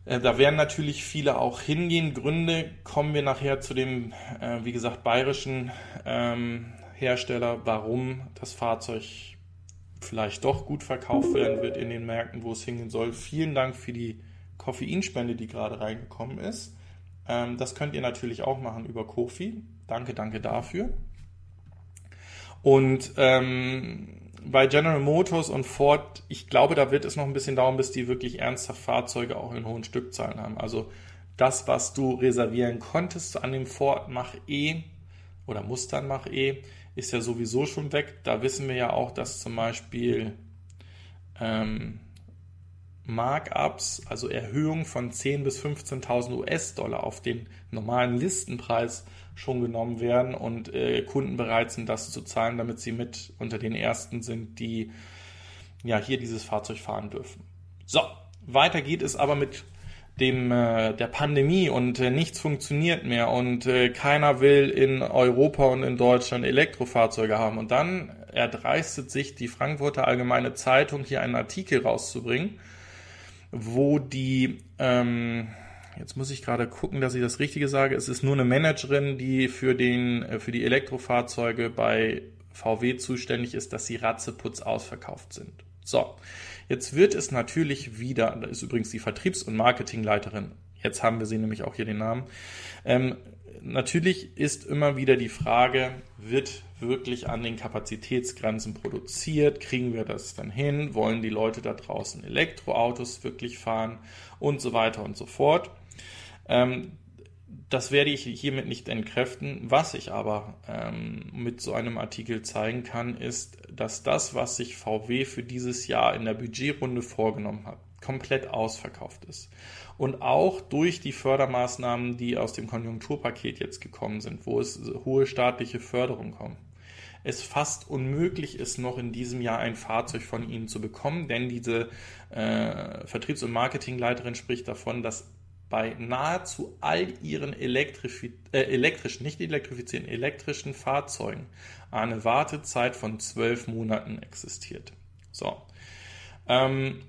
Äh, da werden natürlich viele auch hingehen. Gründe kommen wir nachher zu dem, äh, wie gesagt, bayerischen ähm, Hersteller, warum das Fahrzeug vielleicht doch gut verkauft werden wird in den Märkten, wo es hingehen soll. Vielen Dank für die Koffeinspende, die gerade reingekommen ist. Ähm, das könnt ihr natürlich auch machen über Kofi. Danke, danke dafür. Und ähm, bei General Motors und Ford, ich glaube, da wird es noch ein bisschen dauern, bis die wirklich ernsthaft Fahrzeuge auch in hohen Stückzahlen haben. Also das, was du reservieren konntest an dem Ford Mach E oder Mustang Mach E, ist ja sowieso schon weg. Da wissen wir ja auch, dass zum Beispiel ähm, Markups, also Erhöhungen von 10.000 bis 15.000 US-Dollar auf den normalen Listenpreis schon genommen werden und äh, Kunden bereit sind, das zu zahlen, damit sie mit unter den ersten sind, die ja hier dieses Fahrzeug fahren dürfen. So, weiter geht es aber mit dem äh, der Pandemie und äh, nichts funktioniert mehr und äh, keiner will in Europa und in Deutschland Elektrofahrzeuge haben und dann erdreistet sich die Frankfurter Allgemeine Zeitung hier einen Artikel rauszubringen, wo die ähm, jetzt muss ich gerade gucken, dass ich das Richtige sage. Es ist nur eine Managerin, die für den äh, für die Elektrofahrzeuge bei VW zuständig ist, dass sie ratzeputz ausverkauft sind. So, Jetzt wird es natürlich wieder, da ist übrigens die Vertriebs- und Marketingleiterin, jetzt haben wir sie nämlich auch hier den Namen, ähm, natürlich ist immer wieder die Frage, wird wirklich an den Kapazitätsgrenzen produziert? Kriegen wir das dann hin? Wollen die Leute da draußen Elektroautos wirklich fahren? Und so weiter und so fort. Ähm, das werde ich hiermit nicht entkräften. Was ich aber ähm, mit so einem Artikel zeigen kann, ist, dass das, was sich VW für dieses Jahr in der Budgetrunde vorgenommen hat, komplett ausverkauft ist. Und auch durch die Fördermaßnahmen, die aus dem Konjunkturpaket jetzt gekommen sind, wo es hohe staatliche Förderung kommt, es fast unmöglich ist, noch in diesem Jahr ein Fahrzeug von ihnen zu bekommen, denn diese äh, Vertriebs- und Marketingleiterin spricht davon, dass bei nahezu all ihren Elektrifi äh, elektrischen, nicht elektrifizierten, elektrischen Fahrzeugen eine Wartezeit von zwölf Monaten existiert. So. Ähm,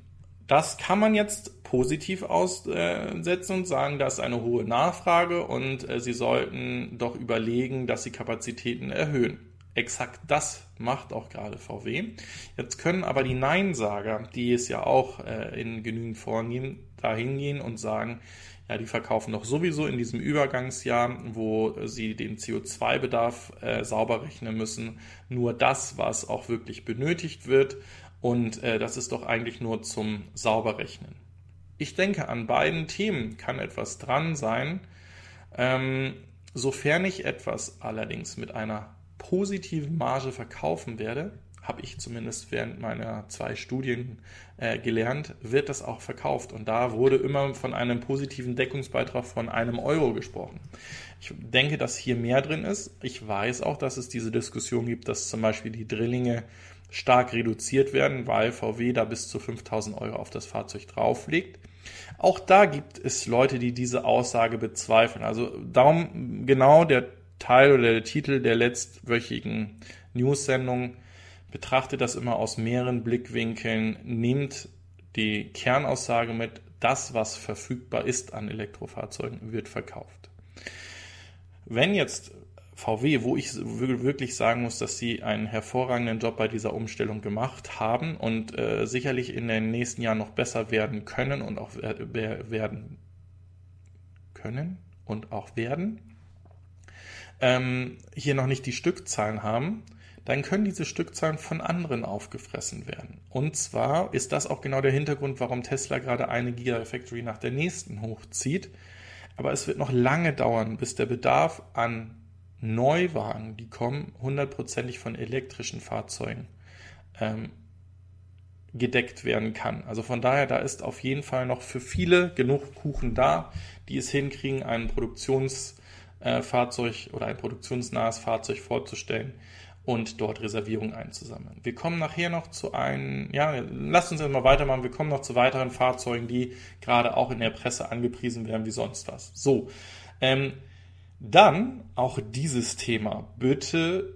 das kann man jetzt positiv aussetzen und sagen, da ist eine hohe Nachfrage und äh, Sie sollten doch überlegen, dass Sie Kapazitäten erhöhen. Exakt das macht auch gerade VW. Jetzt können aber die Neinsager, die es ja auch äh, in genügend vornehmen, da hingehen und sagen, ja, die verkaufen doch sowieso in diesem Übergangsjahr, wo sie den CO2-Bedarf äh, sauber rechnen müssen, nur das, was auch wirklich benötigt wird. Und äh, das ist doch eigentlich nur zum Sauberrechnen. Ich denke, an beiden Themen kann etwas dran sein. Ähm, sofern ich etwas allerdings mit einer positiven Marge verkaufen werde, habe ich zumindest während meiner zwei Studien äh, gelernt, wird das auch verkauft. Und da wurde immer von einem positiven Deckungsbeitrag von einem Euro gesprochen. Ich denke, dass hier mehr drin ist. Ich weiß auch, dass es diese Diskussion gibt, dass zum Beispiel die Drillinge stark reduziert werden, weil VW da bis zu 5000 Euro auf das Fahrzeug drauflegt. Auch da gibt es Leute, die diese Aussage bezweifeln. Also darum genau der Teil oder der Titel der letztwöchigen News-Sendung betrachtet das immer aus mehreren Blickwinkeln, nimmt die Kernaussage mit, das, was verfügbar ist an Elektrofahrzeugen, wird verkauft. Wenn jetzt VW, wo ich wirklich sagen muss, dass sie einen hervorragenden Job bei dieser Umstellung gemacht haben und äh, sicherlich in den nächsten Jahren noch besser werden können und auch werden können und auch werden, ähm, hier noch nicht die Stückzahlen haben, dann können diese Stückzahlen von anderen aufgefressen werden. Und zwar ist das auch genau der Hintergrund, warum Tesla gerade eine Gigafactory nach der nächsten hochzieht. Aber es wird noch lange dauern, bis der Bedarf an Neuwagen, die kommen, hundertprozentig von elektrischen Fahrzeugen ähm, gedeckt werden kann. Also von daher, da ist auf jeden Fall noch für viele genug Kuchen da, die es hinkriegen, ein Produktionsfahrzeug äh, oder ein produktionsnahes Fahrzeug vorzustellen und dort Reservierungen einzusammeln. Wir kommen nachher noch zu einem, ja, lasst uns jetzt mal weitermachen, wir kommen noch zu weiteren Fahrzeugen, die gerade auch in der Presse angepriesen werden wie sonst was. So, ähm, dann auch dieses Thema. Bitte,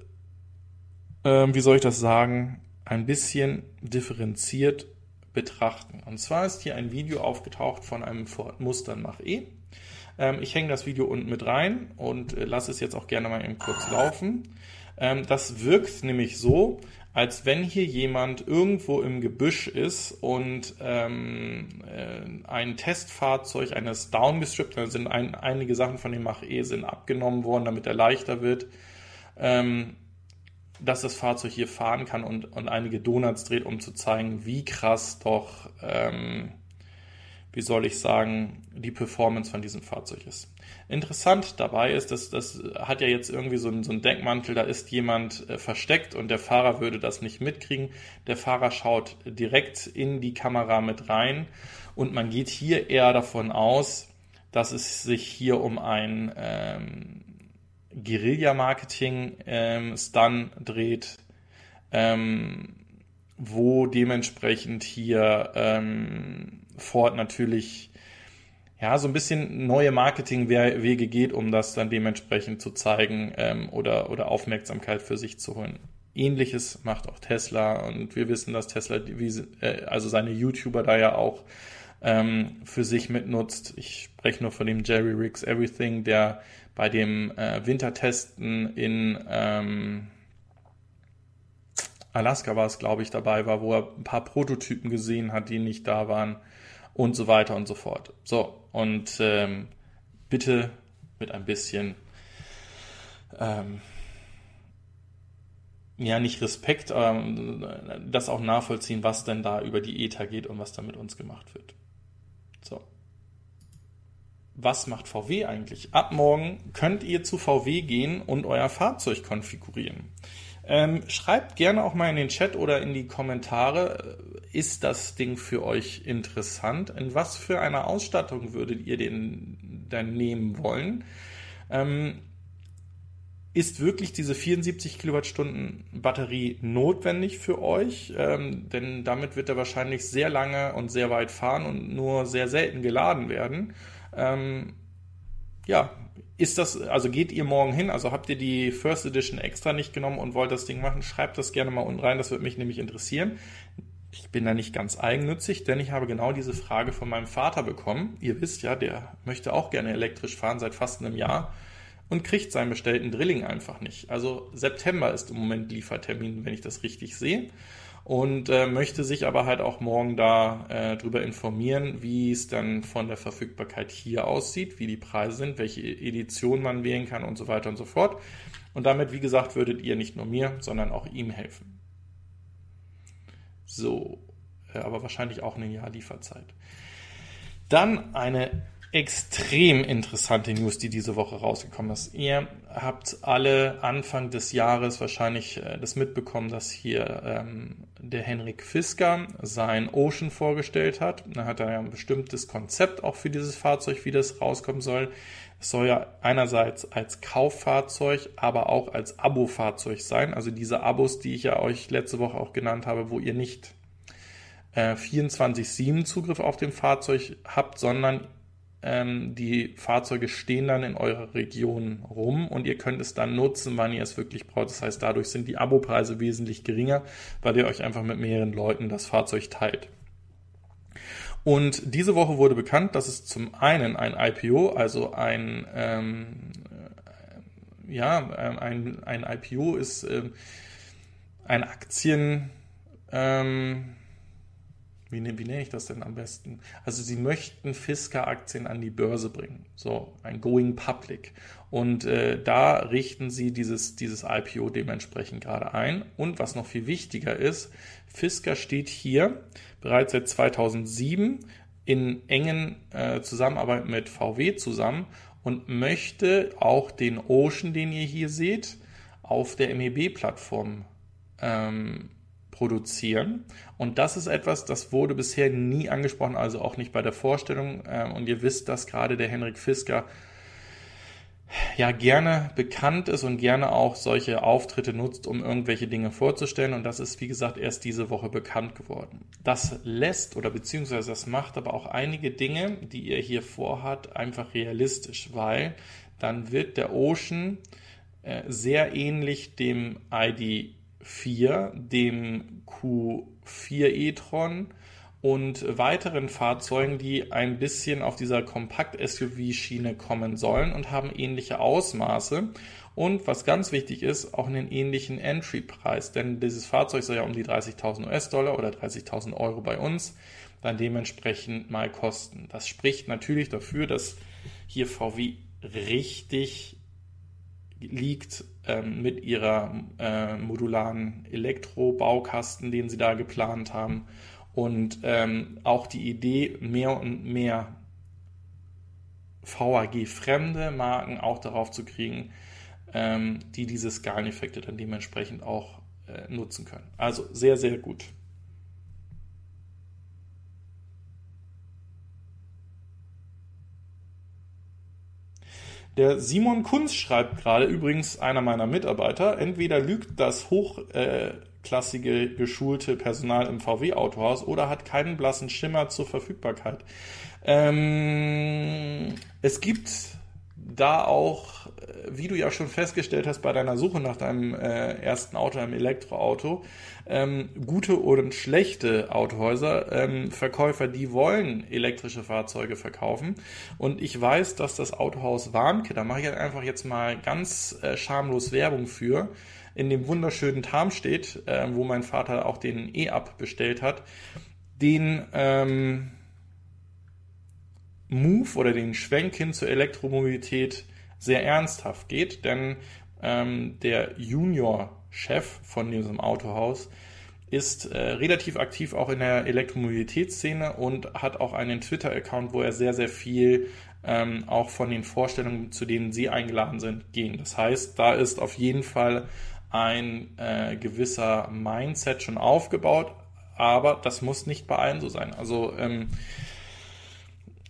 ähm, wie soll ich das sagen, ein bisschen differenziert betrachten. Und zwar ist hier ein Video aufgetaucht von einem Ford Mustang Mach-E. Ähm, ich hänge das Video unten mit rein und äh, lasse es jetzt auch gerne mal eben kurz laufen. Ähm, das wirkt nämlich so, als wenn hier jemand irgendwo im Gebüsch ist und ähm, äh, ein Testfahrzeug eines downgestrippt, da sind ein, einige Sachen von dem Mach-E sind abgenommen worden, damit er leichter wird. Ähm, dass das Fahrzeug hier fahren kann und, und einige Donuts dreht, um zu zeigen, wie krass doch, ähm, wie soll ich sagen, die Performance von diesem Fahrzeug ist. Interessant dabei ist, dass das hat ja jetzt irgendwie so einen, so einen Deckmantel, da ist jemand äh, versteckt und der Fahrer würde das nicht mitkriegen. Der Fahrer schaut direkt in die Kamera mit rein und man geht hier eher davon aus, dass es sich hier um ein ähm, Guerilla-Marketing-Stun ähm, dreht, ähm, wo dementsprechend hier ähm, Ford natürlich ja so ein bisschen neue Marketingwege geht, um das dann dementsprechend zu zeigen ähm, oder, oder Aufmerksamkeit für sich zu holen. Ähnliches macht auch Tesla und wir wissen, dass Tesla, wie, äh, also seine YouTuber da ja auch ähm, für sich mitnutzt. Ich spreche nur von dem Jerry Riggs Everything, der bei dem äh, Wintertesten in ähm, Alaska war es, glaube ich, dabei war, wo er ein paar Prototypen gesehen hat, die nicht da waren und so weiter und so fort. So, und ähm, bitte mit ein bisschen, ähm, ja, nicht Respekt, ähm, das auch nachvollziehen, was denn da über die ETA geht und was da mit uns gemacht wird. So was macht VW eigentlich? Ab morgen könnt ihr zu VW gehen und euer Fahrzeug konfigurieren. Ähm, schreibt gerne auch mal in den Chat oder in die Kommentare, äh, ist das Ding für euch interessant? In was für einer Ausstattung würdet ihr den dann nehmen wollen? Ähm, ist wirklich diese 74 Kilowattstunden Batterie notwendig für euch? Ähm, denn damit wird er wahrscheinlich sehr lange und sehr weit fahren und nur sehr selten geladen werden. Ähm, ja, ist das, also geht ihr morgen hin, also habt ihr die First Edition extra nicht genommen und wollt das Ding machen, schreibt das gerne mal unten rein, das würde mich nämlich interessieren. Ich bin da nicht ganz eigennützig, denn ich habe genau diese Frage von meinem Vater bekommen. Ihr wisst ja, der möchte auch gerne elektrisch fahren seit fast einem Jahr und kriegt seinen bestellten Drilling einfach nicht. Also September ist im Moment Liefertermin, wenn ich das richtig sehe und äh, möchte sich aber halt auch morgen da äh, darüber informieren, wie es dann von der Verfügbarkeit hier aussieht, wie die Preise sind, welche Edition man wählen kann und so weiter und so fort. Und damit, wie gesagt, würdet ihr nicht nur mir, sondern auch ihm helfen. So, äh, aber wahrscheinlich auch ein Jahr Lieferzeit. Dann eine extrem interessante News, die diese Woche rausgekommen ist. Ihr habt alle Anfang des Jahres wahrscheinlich äh, das mitbekommen, dass hier ähm, der Henrik Fisker sein Ocean vorgestellt hat. Da hat er ja ein bestimmtes Konzept auch für dieses Fahrzeug, wie das rauskommen soll. Es soll ja einerseits als Kauffahrzeug, aber auch als Abo-Fahrzeug sein. Also diese Abos, die ich ja euch letzte Woche auch genannt habe, wo ihr nicht äh, 24-7 Zugriff auf dem Fahrzeug habt, sondern ähm, die Fahrzeuge stehen dann in eurer Region rum und ihr könnt es dann nutzen, wann ihr es wirklich braucht. Das heißt, dadurch sind die Abopreise wesentlich geringer, weil ihr euch einfach mit mehreren Leuten das Fahrzeug teilt. Und diese Woche wurde bekannt, dass es zum einen ein IPO, also ein ähm, äh, ja, ähm, ein, ein IPO ist äh, ein Aktien ähm, wie, ne, wie nenne ich das denn am besten? Also sie möchten Fisker-Aktien an die Börse bringen, so ein Going Public. Und äh, da richten sie dieses, dieses IPO dementsprechend gerade ein. Und was noch viel wichtiger ist, Fisker steht hier bereits seit 2007 in engen äh, Zusammenarbeit mit VW zusammen und möchte auch den Ocean, den ihr hier seht, auf der MEB-Plattform ähm, produzieren. Und das ist etwas, das wurde bisher nie angesprochen, also auch nicht bei der Vorstellung. Ähm, und ihr wisst, dass gerade der Henrik Fisker ja gerne bekannt ist und gerne auch solche Auftritte nutzt, um irgendwelche Dinge vorzustellen. Und das ist, wie gesagt, erst diese Woche bekannt geworden. Das lässt oder beziehungsweise das macht aber auch einige Dinge, die ihr hier vorhat, einfach realistisch, weil dann wird der Ocean äh, sehr ähnlich dem ID4, dem Q4 e-tron und weiteren Fahrzeugen, die ein bisschen auf dieser Kompakt-SUV-Schiene kommen sollen und haben ähnliche Ausmaße. Und was ganz wichtig ist, auch einen ähnlichen Entry-Preis, denn dieses Fahrzeug soll ja um die 30.000 US-Dollar oder 30.000 Euro bei uns dann dementsprechend mal kosten. Das spricht natürlich dafür, dass hier VW richtig liegt ähm, mit ihrer äh, modularen Elektrobaukasten, den sie da geplant haben und ähm, auch die Idee, mehr und mehr VAG-fremde Marken auch darauf zu kriegen, ähm, die diese Skaleneffekte dann dementsprechend auch äh, nutzen können. Also sehr, sehr gut. Der Simon Kunz schreibt gerade, übrigens einer meiner Mitarbeiter, entweder lügt das hoch äh, geschulte Personal im VW-Autohaus oder hat keinen blassen Schimmer zur Verfügbarkeit. Ähm, es gibt da auch, äh, wie du ja schon festgestellt hast bei deiner Suche nach deinem äh, ersten Auto, einem Elektroauto, ähm, gute und schlechte Autohäuser, ähm, Verkäufer, die wollen elektrische Fahrzeuge verkaufen. Und ich weiß, dass das Autohaus Warnke, da mache ich einfach jetzt mal ganz äh, schamlos Werbung für, in dem wunderschönen Tarmstedt, äh, wo mein Vater auch den E-Up bestellt hat, den ähm, Move oder den Schwenk hin zur Elektromobilität sehr ernsthaft geht, denn ähm, der Junior-Chef von diesem Autohaus ist äh, relativ aktiv auch in der Elektromobilitätsszene und hat auch einen Twitter-Account, wo er sehr, sehr viel ähm, auch von den Vorstellungen, zu denen Sie eingeladen sind, gehen. Das heißt, da ist auf jeden Fall ein äh, gewisser Mindset schon aufgebaut, aber das muss nicht bei allen so sein. Also ähm,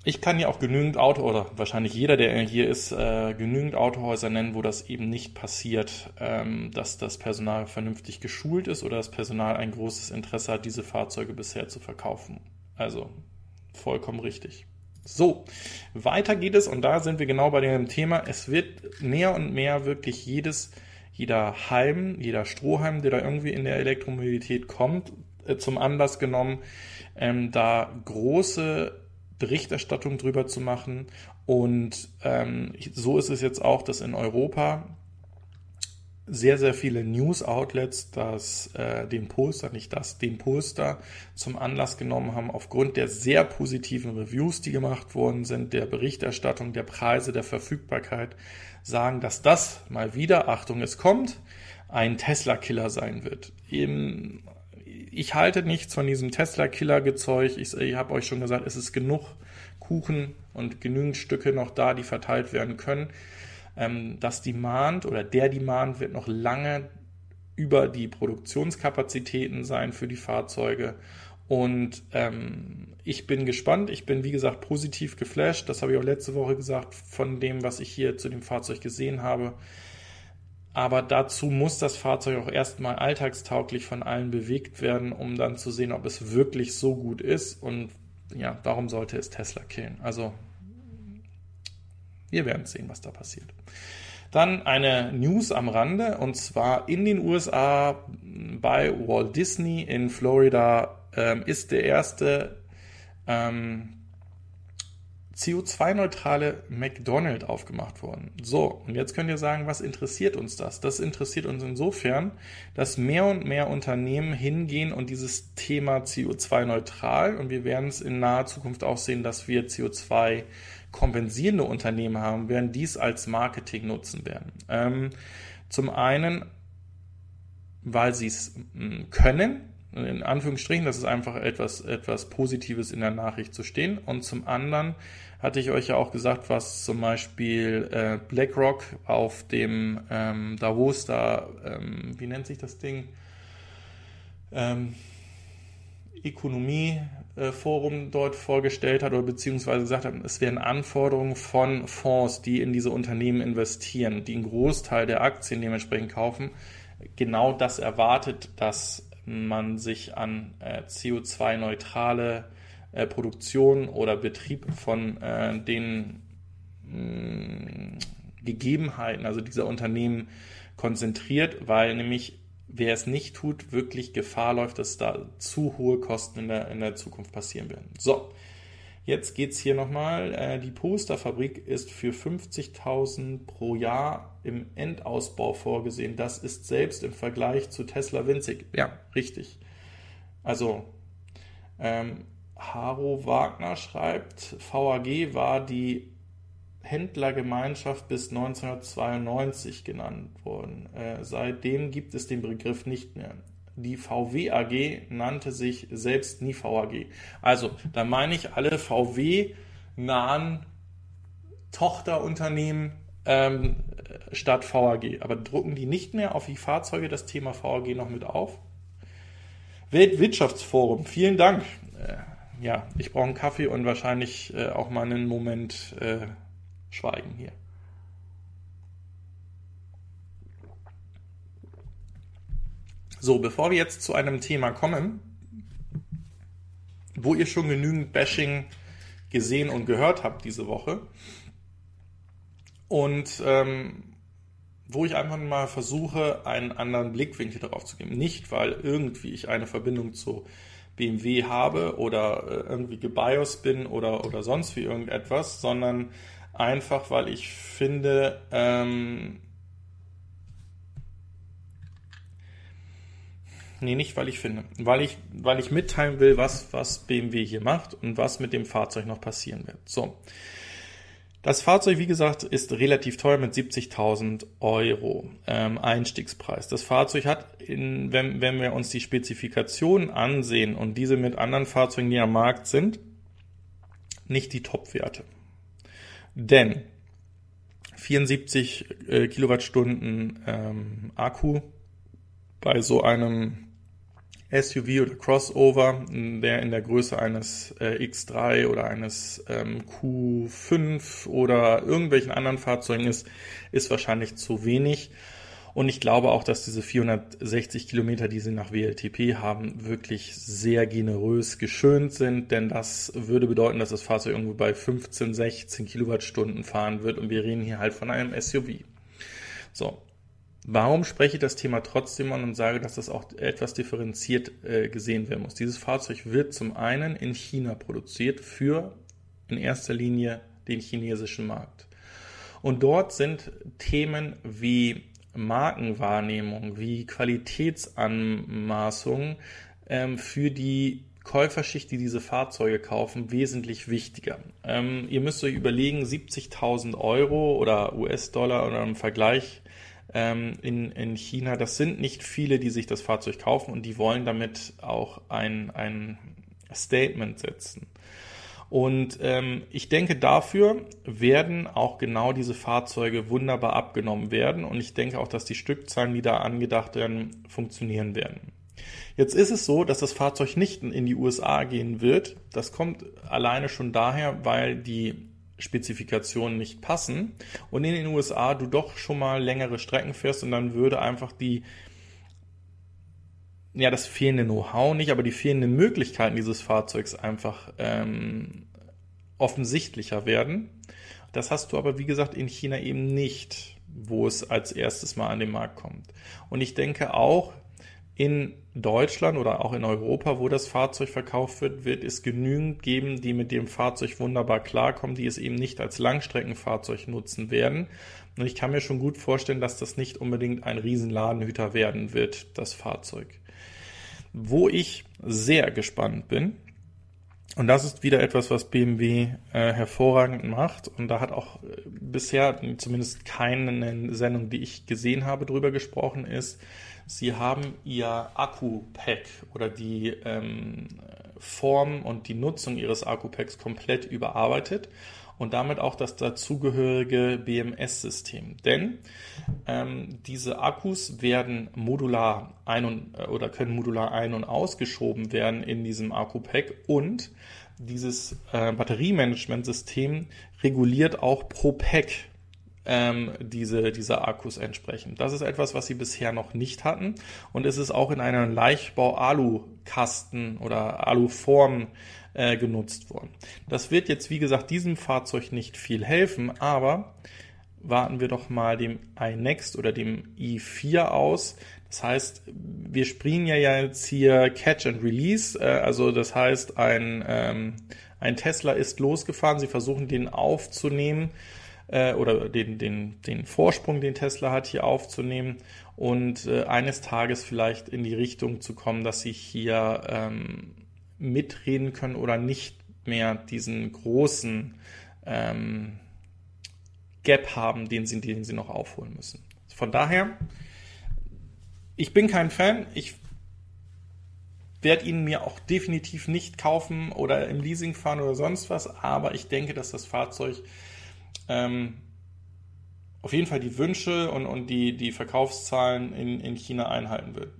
ich kann ja auch genügend Auto oder wahrscheinlich jeder, der hier ist, äh, genügend Autohäuser nennen, wo das eben nicht passiert, ähm, dass das Personal vernünftig geschult ist oder das Personal ein großes Interesse hat, diese Fahrzeuge bisher zu verkaufen. Also vollkommen richtig. So, weiter geht es und da sind wir genau bei dem Thema. Es wird mehr und mehr wirklich jedes jeder Heim, jeder Strohhalm, der da irgendwie in der Elektromobilität kommt, äh, zum Anlass genommen, ähm, da große Berichterstattung drüber zu machen. Und ähm, so ist es jetzt auch, dass in Europa sehr, sehr viele News-Outlets das, äh, den Polster, nicht das, den Polster zum Anlass genommen haben, aufgrund der sehr positiven Reviews, die gemacht worden sind, der Berichterstattung, der Preise, der Verfügbarkeit, sagen, dass das mal wieder, Achtung, es kommt, ein Tesla-Killer sein wird. Eben, ich halte nichts von diesem Tesla-Killer-Gezeug. Ich, ich habe euch schon gesagt, es ist genug Kuchen und genügend Stücke noch da, die verteilt werden können. Ähm, das Demand oder der Demand wird noch lange über die Produktionskapazitäten sein für die Fahrzeuge. Und ähm, ich bin gespannt. Ich bin, wie gesagt, positiv geflasht. Das habe ich auch letzte Woche gesagt von dem, was ich hier zu dem Fahrzeug gesehen habe. Aber dazu muss das Fahrzeug auch erstmal alltagstauglich von allen bewegt werden, um dann zu sehen, ob es wirklich so gut ist. Und ja, warum sollte es Tesla killen? Also, wir werden sehen, was da passiert. Dann eine News am Rande und zwar in den USA bei Walt Disney in Florida ähm, ist der erste ähm, CO2-neutrale McDonald's aufgemacht worden. So, und jetzt könnt ihr sagen, was interessiert uns das? Das interessiert uns insofern, dass mehr und mehr Unternehmen hingehen und dieses Thema CO2-neutral, und wir werden es in naher Zukunft auch sehen, dass wir CO2 kompensierende Unternehmen haben, werden dies als Marketing nutzen werden. Ähm, zum einen, weil sie es hm, können, in Anführungsstrichen, das ist einfach etwas, etwas Positives in der Nachricht zu stehen. Und zum anderen hatte ich euch ja auch gesagt, was zum Beispiel äh, BlackRock auf dem ähm, Davos da, ähm, wie nennt sich das Ding? ähm, Ökonomieforum dort vorgestellt hat oder beziehungsweise gesagt hat, es wären Anforderungen von Fonds, die in diese Unternehmen investieren, die einen Großteil der Aktien dementsprechend kaufen, genau das erwartet, dass man sich an äh, CO2-neutrale äh, Produktion oder Betrieb von äh, den mh, mm, Gegebenheiten, also dieser Unternehmen konzentriert, weil nämlich wer es nicht tut, wirklich Gefahr läuft, dass da zu hohe Kosten in der, in der Zukunft passieren werden. So, jetzt geht es hier nochmal. Äh, die Posterfabrik ist für 50.000 pro Jahr im Endausbau vorgesehen. Das ist selbst im Vergleich zu Tesla winzig. Ja, richtig. Also, ähm, Haro Wagner schreibt, VAG war die Händlergemeinschaft bis 1992 genannt worden. Äh, seitdem gibt es den Begriff nicht mehr. Die VW AG nannte sich selbst nie VAG. Also, da meine ich alle VW-nahen Tochterunternehmen ähm, statt VAG. Aber drucken die nicht mehr auf die Fahrzeuge das Thema VAG noch mit auf? Weltwirtschaftsforum, vielen Dank. Äh, ja, ich brauche einen Kaffee und wahrscheinlich äh, auch mal einen Moment äh, Schweigen hier. So, bevor wir jetzt zu einem Thema kommen, wo ihr schon genügend Bashing gesehen und gehört habt diese Woche und ähm, wo ich einfach mal versuche, einen anderen Blickwinkel darauf zu geben. Nicht, weil irgendwie ich eine Verbindung zu BMW habe oder äh, irgendwie gebios bin oder, oder sonst wie irgendetwas, sondern einfach weil ich finde, ähm, nee, nicht weil ich finde, weil ich, weil ich mitteilen will, was, was BMW hier macht und was mit dem Fahrzeug noch passieren wird. So. Das Fahrzeug, wie gesagt, ist relativ teuer mit 70.000 Euro ähm, Einstiegspreis. Das Fahrzeug hat, in, wenn, wenn wir uns die Spezifikationen ansehen und diese mit anderen Fahrzeugen, die am Markt sind, nicht die Top-Werte. Denn 74 äh, Kilowattstunden ähm, Akku bei so einem SUV oder Crossover, der in der Größe eines äh, X3 oder eines ähm, Q5 oder irgendwelchen anderen Fahrzeugen ist, ist wahrscheinlich zu wenig. Und ich glaube auch, dass diese 460 Kilometer, die sie nach WLTP haben, wirklich sehr generös geschönt sind, denn das würde bedeuten, dass das Fahrzeug irgendwo bei 15, 16 Kilowattstunden fahren wird und wir reden hier halt von einem SUV. So. Warum spreche ich das Thema trotzdem an und sage, dass das auch etwas differenziert äh, gesehen werden muss? Dieses Fahrzeug wird zum einen in China produziert für in erster Linie den chinesischen Markt. Und dort sind Themen wie Markenwahrnehmung, wie Qualitätsanmaßung ähm, für die Käuferschicht, die diese Fahrzeuge kaufen, wesentlich wichtiger. Ähm, ihr müsst euch überlegen, 70.000 Euro oder US-Dollar oder im Vergleich ähm, in, in China, das sind nicht viele, die sich das Fahrzeug kaufen und die wollen damit auch ein, ein Statement setzen. Und ähm, ich denke, dafür werden auch genau diese Fahrzeuge wunderbar abgenommen werden. Und ich denke auch, dass die Stückzahlen, die da angedacht werden, funktionieren werden. Jetzt ist es so, dass das Fahrzeug nicht in die USA gehen wird. Das kommt alleine schon daher, weil die Spezifikationen nicht passen und in den USA du doch schon mal längere Strecken fährst und dann würde einfach die ja, das fehlende Know-how nicht, aber die fehlenden Möglichkeiten dieses Fahrzeugs einfach ähm, offensichtlicher werden. Das hast du aber, wie gesagt, in China eben nicht, wo es als erstes mal an den Markt kommt. Und ich denke auch in Deutschland oder auch in Europa, wo das Fahrzeug verkauft wird, wird es genügend geben, die mit dem Fahrzeug wunderbar klarkommen, die es eben nicht als Langstreckenfahrzeug nutzen werden. Und ich kann mir schon gut vorstellen, dass das nicht unbedingt ein Riesenladenhüter werden wird, das Fahrzeug. Wo ich sehr gespannt bin, und das ist wieder etwas, was BMW äh, hervorragend macht. Und da hat auch äh, bisher zumindest keine Sendung, die ich gesehen habe, drüber gesprochen, ist, sie haben ihr Akku-Pack oder die ähm, Form und die Nutzung ihres Akku-Packs komplett überarbeitet und damit auch das dazugehörige BMS-System. Denn ähm, diese Akkus werden modular ein und, äh, oder können modular ein- und ausgeschoben werden in diesem Akku-Pack und dieses äh, Batteriemanagementsystem reguliert auch pro Pack ähm, diese, diese Akkus entsprechend. Das ist etwas, was sie bisher noch nicht hatten und es ist auch in einer Leichtbau-Alu-Kasten oder Alu-Form äh, genutzt worden. Das wird jetzt, wie gesagt, diesem Fahrzeug nicht viel helfen, aber warten wir doch mal dem iNext oder dem i4 aus. Das heißt, wir springen ja jetzt hier Catch and Release. Äh, also das heißt, ein, ähm, ein Tesla ist losgefahren. Sie versuchen den aufzunehmen äh, oder den, den, den Vorsprung, den Tesla hat, hier aufzunehmen und äh, eines Tages vielleicht in die Richtung zu kommen, dass sie hier ähm, mitreden können oder nicht mehr diesen großen ähm, Gap haben, den sie, den sie noch aufholen müssen. Von daher, ich bin kein Fan. Ich werde ihn mir auch definitiv nicht kaufen oder im Leasing fahren oder sonst was, aber ich denke, dass das Fahrzeug ähm, auf jeden Fall die Wünsche und, und die, die Verkaufszahlen in, in China einhalten wird.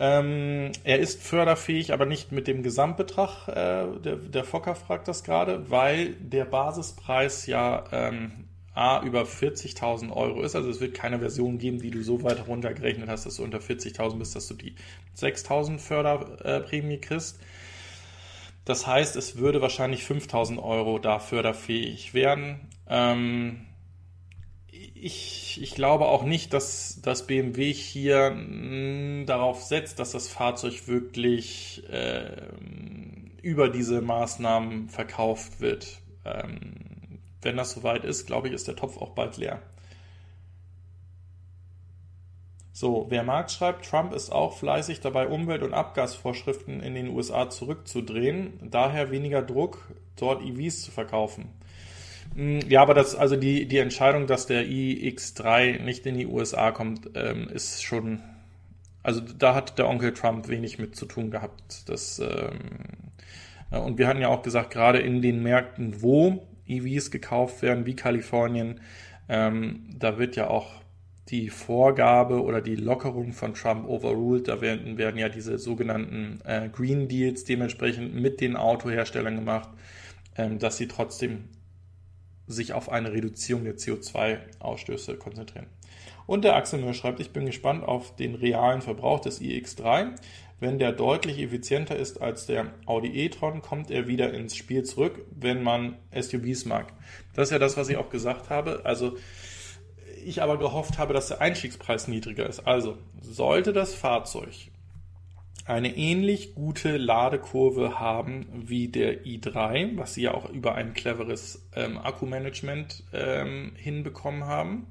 Ähm, er ist förderfähig, aber nicht mit dem Gesamtbetrag. Äh, der, der Fokker fragt das gerade, weil der Basispreis ja ähm, A über 40.000 Euro ist. Also es wird keine Version geben, die du so weit runtergerechnet hast, dass du unter 40.000 bist, dass du die 6.000 Förderprämie kriegst. Das heißt, es würde wahrscheinlich 5.000 Euro da förderfähig werden. Ähm, ich, ich glaube auch nicht, dass das BMW hier mh, darauf setzt, dass das Fahrzeug wirklich äh, über diese Maßnahmen verkauft wird. Ähm, wenn das soweit ist, glaube ich, ist der Topf auch bald leer. So, wer Marx schreibt, Trump ist auch fleißig dabei, Umwelt- und Abgasvorschriften in den USA zurückzudrehen, daher weniger Druck, dort EVs zu verkaufen. Hm, ja, aber das, also die, die Entscheidung, dass der iX3 nicht in die USA kommt, ähm, ist schon, also da hat der Onkel Trump wenig mit zu tun gehabt. Das, ähm, und wir hatten ja auch gesagt, gerade in den Märkten, wo EVs gekauft werden, wie Kalifornien, ähm, da wird ja auch die Vorgabe oder die Lockerung von Trump overruled. Da werden, werden ja diese sogenannten äh, Green Deals dementsprechend mit den Autoherstellern gemacht, ähm, dass sie trotzdem sich auf eine Reduzierung der CO2-Ausstöße konzentrieren. Und der Axel Müller schreibt, ich bin gespannt auf den realen Verbrauch des iX3. Wenn der deutlich effizienter ist als der Audi e-tron, kommt er wieder ins Spiel zurück, wenn man SUVs mag. Das ist ja das, was ich auch gesagt habe. Also ich aber gehofft habe, dass der Einstiegspreis niedriger ist. Also sollte das Fahrzeug eine ähnlich gute Ladekurve haben wie der i3, was sie ja auch über ein cleveres ähm, Akkumanagement ähm, hinbekommen haben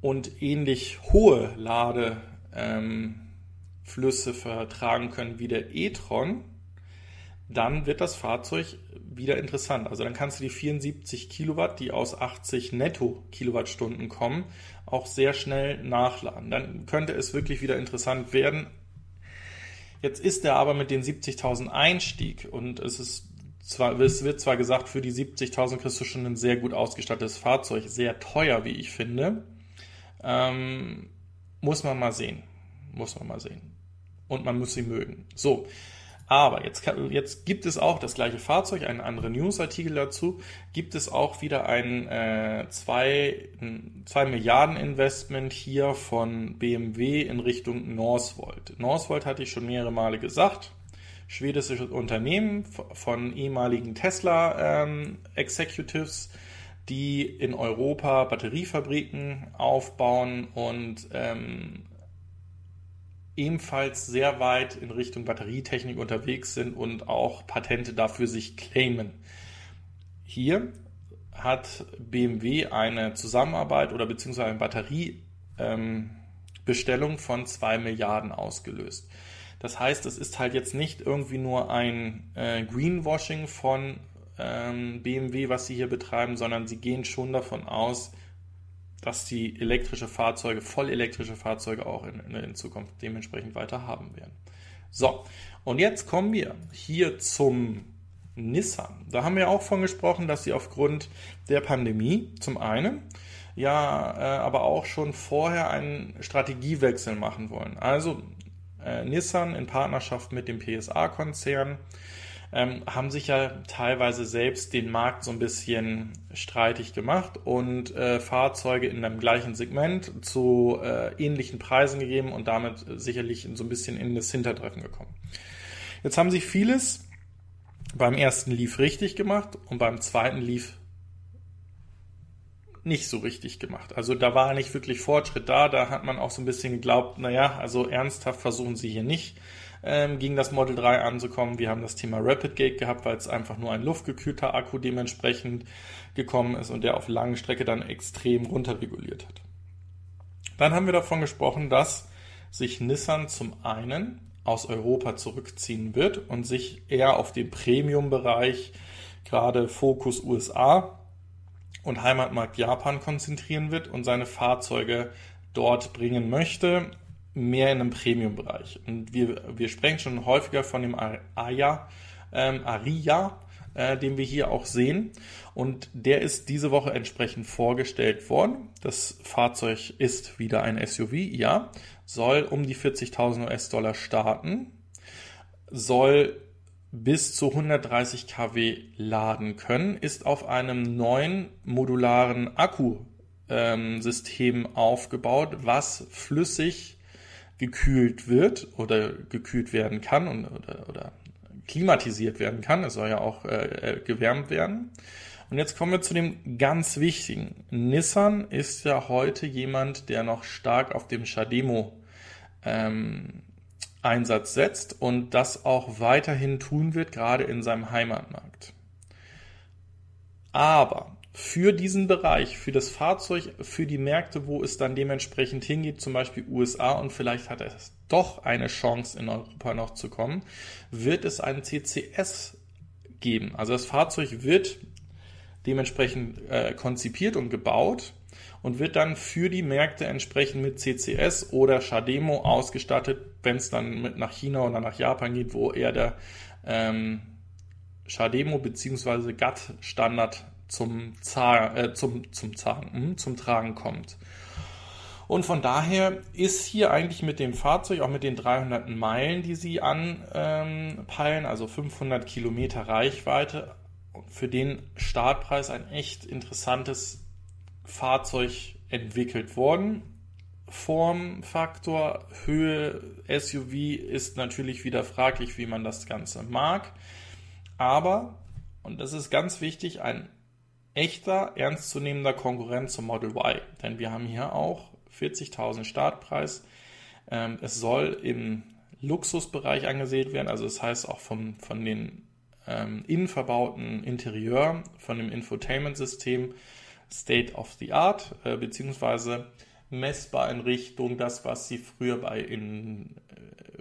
und ähnlich hohe Ladeflüsse ähm, vertragen können wie der e-tron, dann wird das Fahrzeug wieder interessant. Also dann kannst du die 74 Kilowatt, die aus 80 Netto Kilowattstunden kommen, auch sehr schnell nachladen. Dann könnte es wirklich wieder interessant werden, Jetzt ist er aber mit den 70.000 Einstieg und es ist zwar, es wird zwar gesagt, für die 70.000 kriegst du schon ein sehr gut ausgestattetes Fahrzeug, sehr teuer, wie ich finde. Ähm, muss man mal sehen. Muss man mal sehen. Und man muss sie mögen. So. Aber jetzt, jetzt gibt es auch das gleiche Fahrzeug, einen anderen Newsartikel dazu, gibt es auch wieder ein 2 äh, Milliarden Investment hier von BMW in Richtung Northvolt. Northvolt hatte ich schon mehrere Male gesagt. Schwedisches Unternehmen von ehemaligen Tesla ähm, Executives, die in Europa Batteriefabriken aufbauen und ähm, ebenfalls sehr weit in Richtung Batterietechnik unterwegs sind und auch Patente dafür sich claimen. Hier hat BMW eine Zusammenarbeit oder beziehungsweise eine Batteriebestellung ähm, von 2 Milliarden ausgelöst. Das heißt, es ist halt jetzt nicht irgendwie nur ein äh, Greenwashing von ähm, BMW, was sie hier betreiben, sondern sie gehen schon davon aus, dass die elektrische Fahrzeuge, vollelektrische Fahrzeuge auch in, in Zukunft dementsprechend weiter haben werden. So, und jetzt kommen wir hier zum Nissan. Da haben wir auch von gesprochen, dass sie aufgrund der Pandemie zum einen ja äh, aber auch schon vorher einen Strategiewechsel machen wollen. Also äh, Nissan in Partnerschaft mit dem PSA-Konzern ähm, haben sich ja teilweise selbst den Markt so ein bisschen streitig gemacht und äh, Fahrzeuge in einem gleichen Segment zu äh, ähnlichen Preisen gegeben und damit sicherlich so ein bisschen in das Hintertreffen gekommen. Jetzt haben sie vieles beim ersten Leaf richtig gemacht und beim zweiten Leaf nicht so richtig gemacht. Also da war nicht wirklich Fortschritt da. Da hat man auch so ein bisschen geglaubt, naja, also ernsthaft versuchen sie hier nicht ähm, gegen das Model 3 anzukommen. Wir haben das Thema Rapid Gate gehabt, weil es einfach nur ein luftgekühlter Akku dementsprechend gekommen ist und der auf langen Strecke dann extrem runterreguliert hat. Dann haben wir davon gesprochen, dass sich Nissan zum einen aus Europa zurückziehen wird und sich eher auf den Premium-Bereich, gerade Fokus USA, und Heimatmarkt Japan konzentrieren wird und seine Fahrzeuge dort bringen möchte, mehr in einem Premium-Bereich. Und wir, wir sprechen schon häufiger von dem Aya, ähm, Aria, äh, den wir hier auch sehen. Und der ist diese Woche entsprechend vorgestellt worden. Das Fahrzeug ist wieder ein SUV, ja, soll um die 40.000 US-Dollar starten, soll bis zu 130 kW laden können, ist auf einem neuen modularen Akkusystem ähm, aufgebaut, was flüssig gekühlt wird oder gekühlt werden kann und, oder, oder klimatisiert werden kann. Es soll ja auch äh, äh, gewärmt werden. Und jetzt kommen wir zu dem ganz wichtigen. Nissan ist ja heute jemand, der noch stark auf dem Shademo ähm, Einsatz setzt und das auch weiterhin tun wird, gerade in seinem Heimatmarkt. Aber für diesen Bereich, für das Fahrzeug, für die Märkte, wo es dann dementsprechend hingeht, zum Beispiel USA und vielleicht hat es doch eine Chance in Europa noch zu kommen, wird es einen CCS geben. Also das Fahrzeug wird dementsprechend äh, konzipiert und gebaut und wird dann für die Märkte entsprechend mit CCS oder Shademo ausgestattet, wenn es dann mit nach China oder nach Japan geht, wo eher der ähm, Shademo bzw. GATT-Standard zum, äh, zum, zum, Zahn, hm, zum Tragen kommt. Und von daher ist hier eigentlich mit dem Fahrzeug, auch mit den 300 Meilen, die sie anpeilen, also 500 Kilometer Reichweite, für den Startpreis ein echt interessantes Fahrzeug entwickelt worden. Formfaktor, Höhe, SUV ist natürlich wieder fraglich, wie man das Ganze mag. Aber, und das ist ganz wichtig, ein echter, ernstzunehmender Konkurrent zum Model Y. Denn wir haben hier auch 40.000 Startpreis. Ähm, es soll im Luxusbereich angesehen werden, also das heißt auch vom, von den ähm, innen verbauten Interieur, von dem Infotainment-System State of the Art, äh, beziehungsweise messbar in Richtung das, was sie früher bei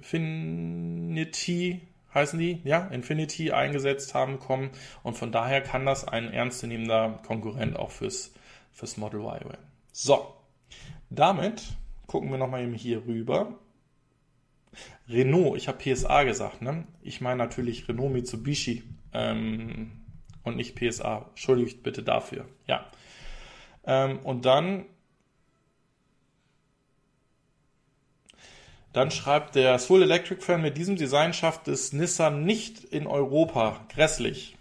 Infinity heißen die, ja, Infinity eingesetzt haben, kommen. Und von daher kann das ein ernstzunehmender Konkurrent auch fürs, fürs Model Y werden. So, damit gucken wir nochmal eben hier rüber. Renault, ich habe PSA gesagt, ne? Ich meine natürlich Renault Mitsubishi ähm, und nicht PSA. Entschuldigt bitte dafür. Ja. Ähm, und dann, dann schreibt der Soul Electric Fan, mit diesem Design schafft es Nissan nicht in Europa. Grässlich.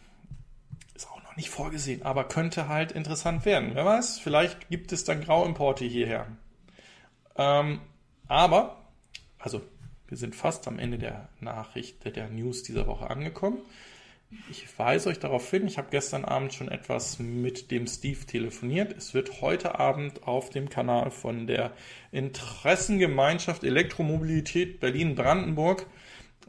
Ist auch noch nicht vorgesehen, aber könnte halt interessant werden. Wer weiß, vielleicht gibt es dann Grauimporte hierher. Ähm, aber, also wir sind fast am Ende der Nachricht, der News dieser Woche angekommen. Ich weise euch darauf hin, ich habe gestern Abend schon etwas mit dem Steve telefoniert. Es wird heute Abend auf dem Kanal von der Interessengemeinschaft Elektromobilität Berlin-Brandenburg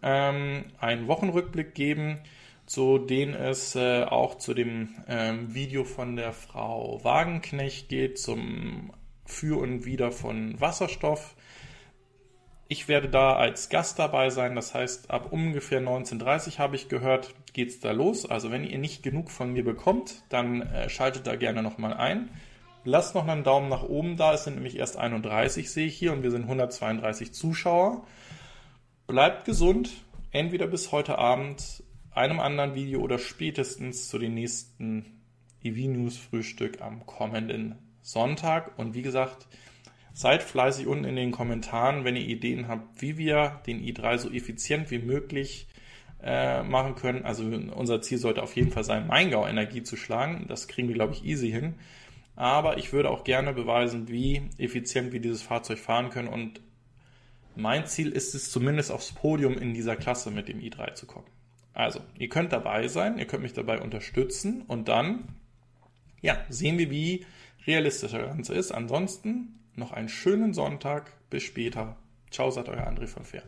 ähm, einen Wochenrückblick geben, zu dem es äh, auch zu dem ähm, Video von der Frau Wagenknecht geht, zum Für und Wider von Wasserstoff ich werde da als Gast dabei sein, das heißt, ab ungefähr 19.30 habe ich gehört, geht's da los. Also wenn ihr nicht genug von mir bekommt, dann äh, schaltet da gerne nochmal ein. Lasst noch einen Daumen nach oben da, es sind nämlich erst 31, sehe ich hier, und wir sind 132 Zuschauer. Bleibt gesund, entweder bis heute Abend einem anderen Video oder spätestens zu den nächsten EV News Frühstück am kommenden Sonntag. Und wie gesagt, seid fleißig unten in den Kommentaren, wenn ihr Ideen habt, wie wir den i3 so effizient wie möglich äh, machen können. Also unser Ziel sollte auf jeden Fall sein, Maingau Energie zu schlagen. Das kriegen wir, glaube ich, easy hin. Aber ich würde auch gerne beweisen, wie effizient wir dieses Fahrzeug fahren können. Und mein Ziel ist es zumindest aufs Podium in dieser Klasse mit dem i3 zu kommen. Also, ihr könnt dabei sein, ihr könnt mich dabei unterstützen und dann, ja, sehen wir, wie realistisch das Ganze ist. Ansonsten noch einen schönen Sonntag. Bis später. Ciao, sagt euer André von Fair.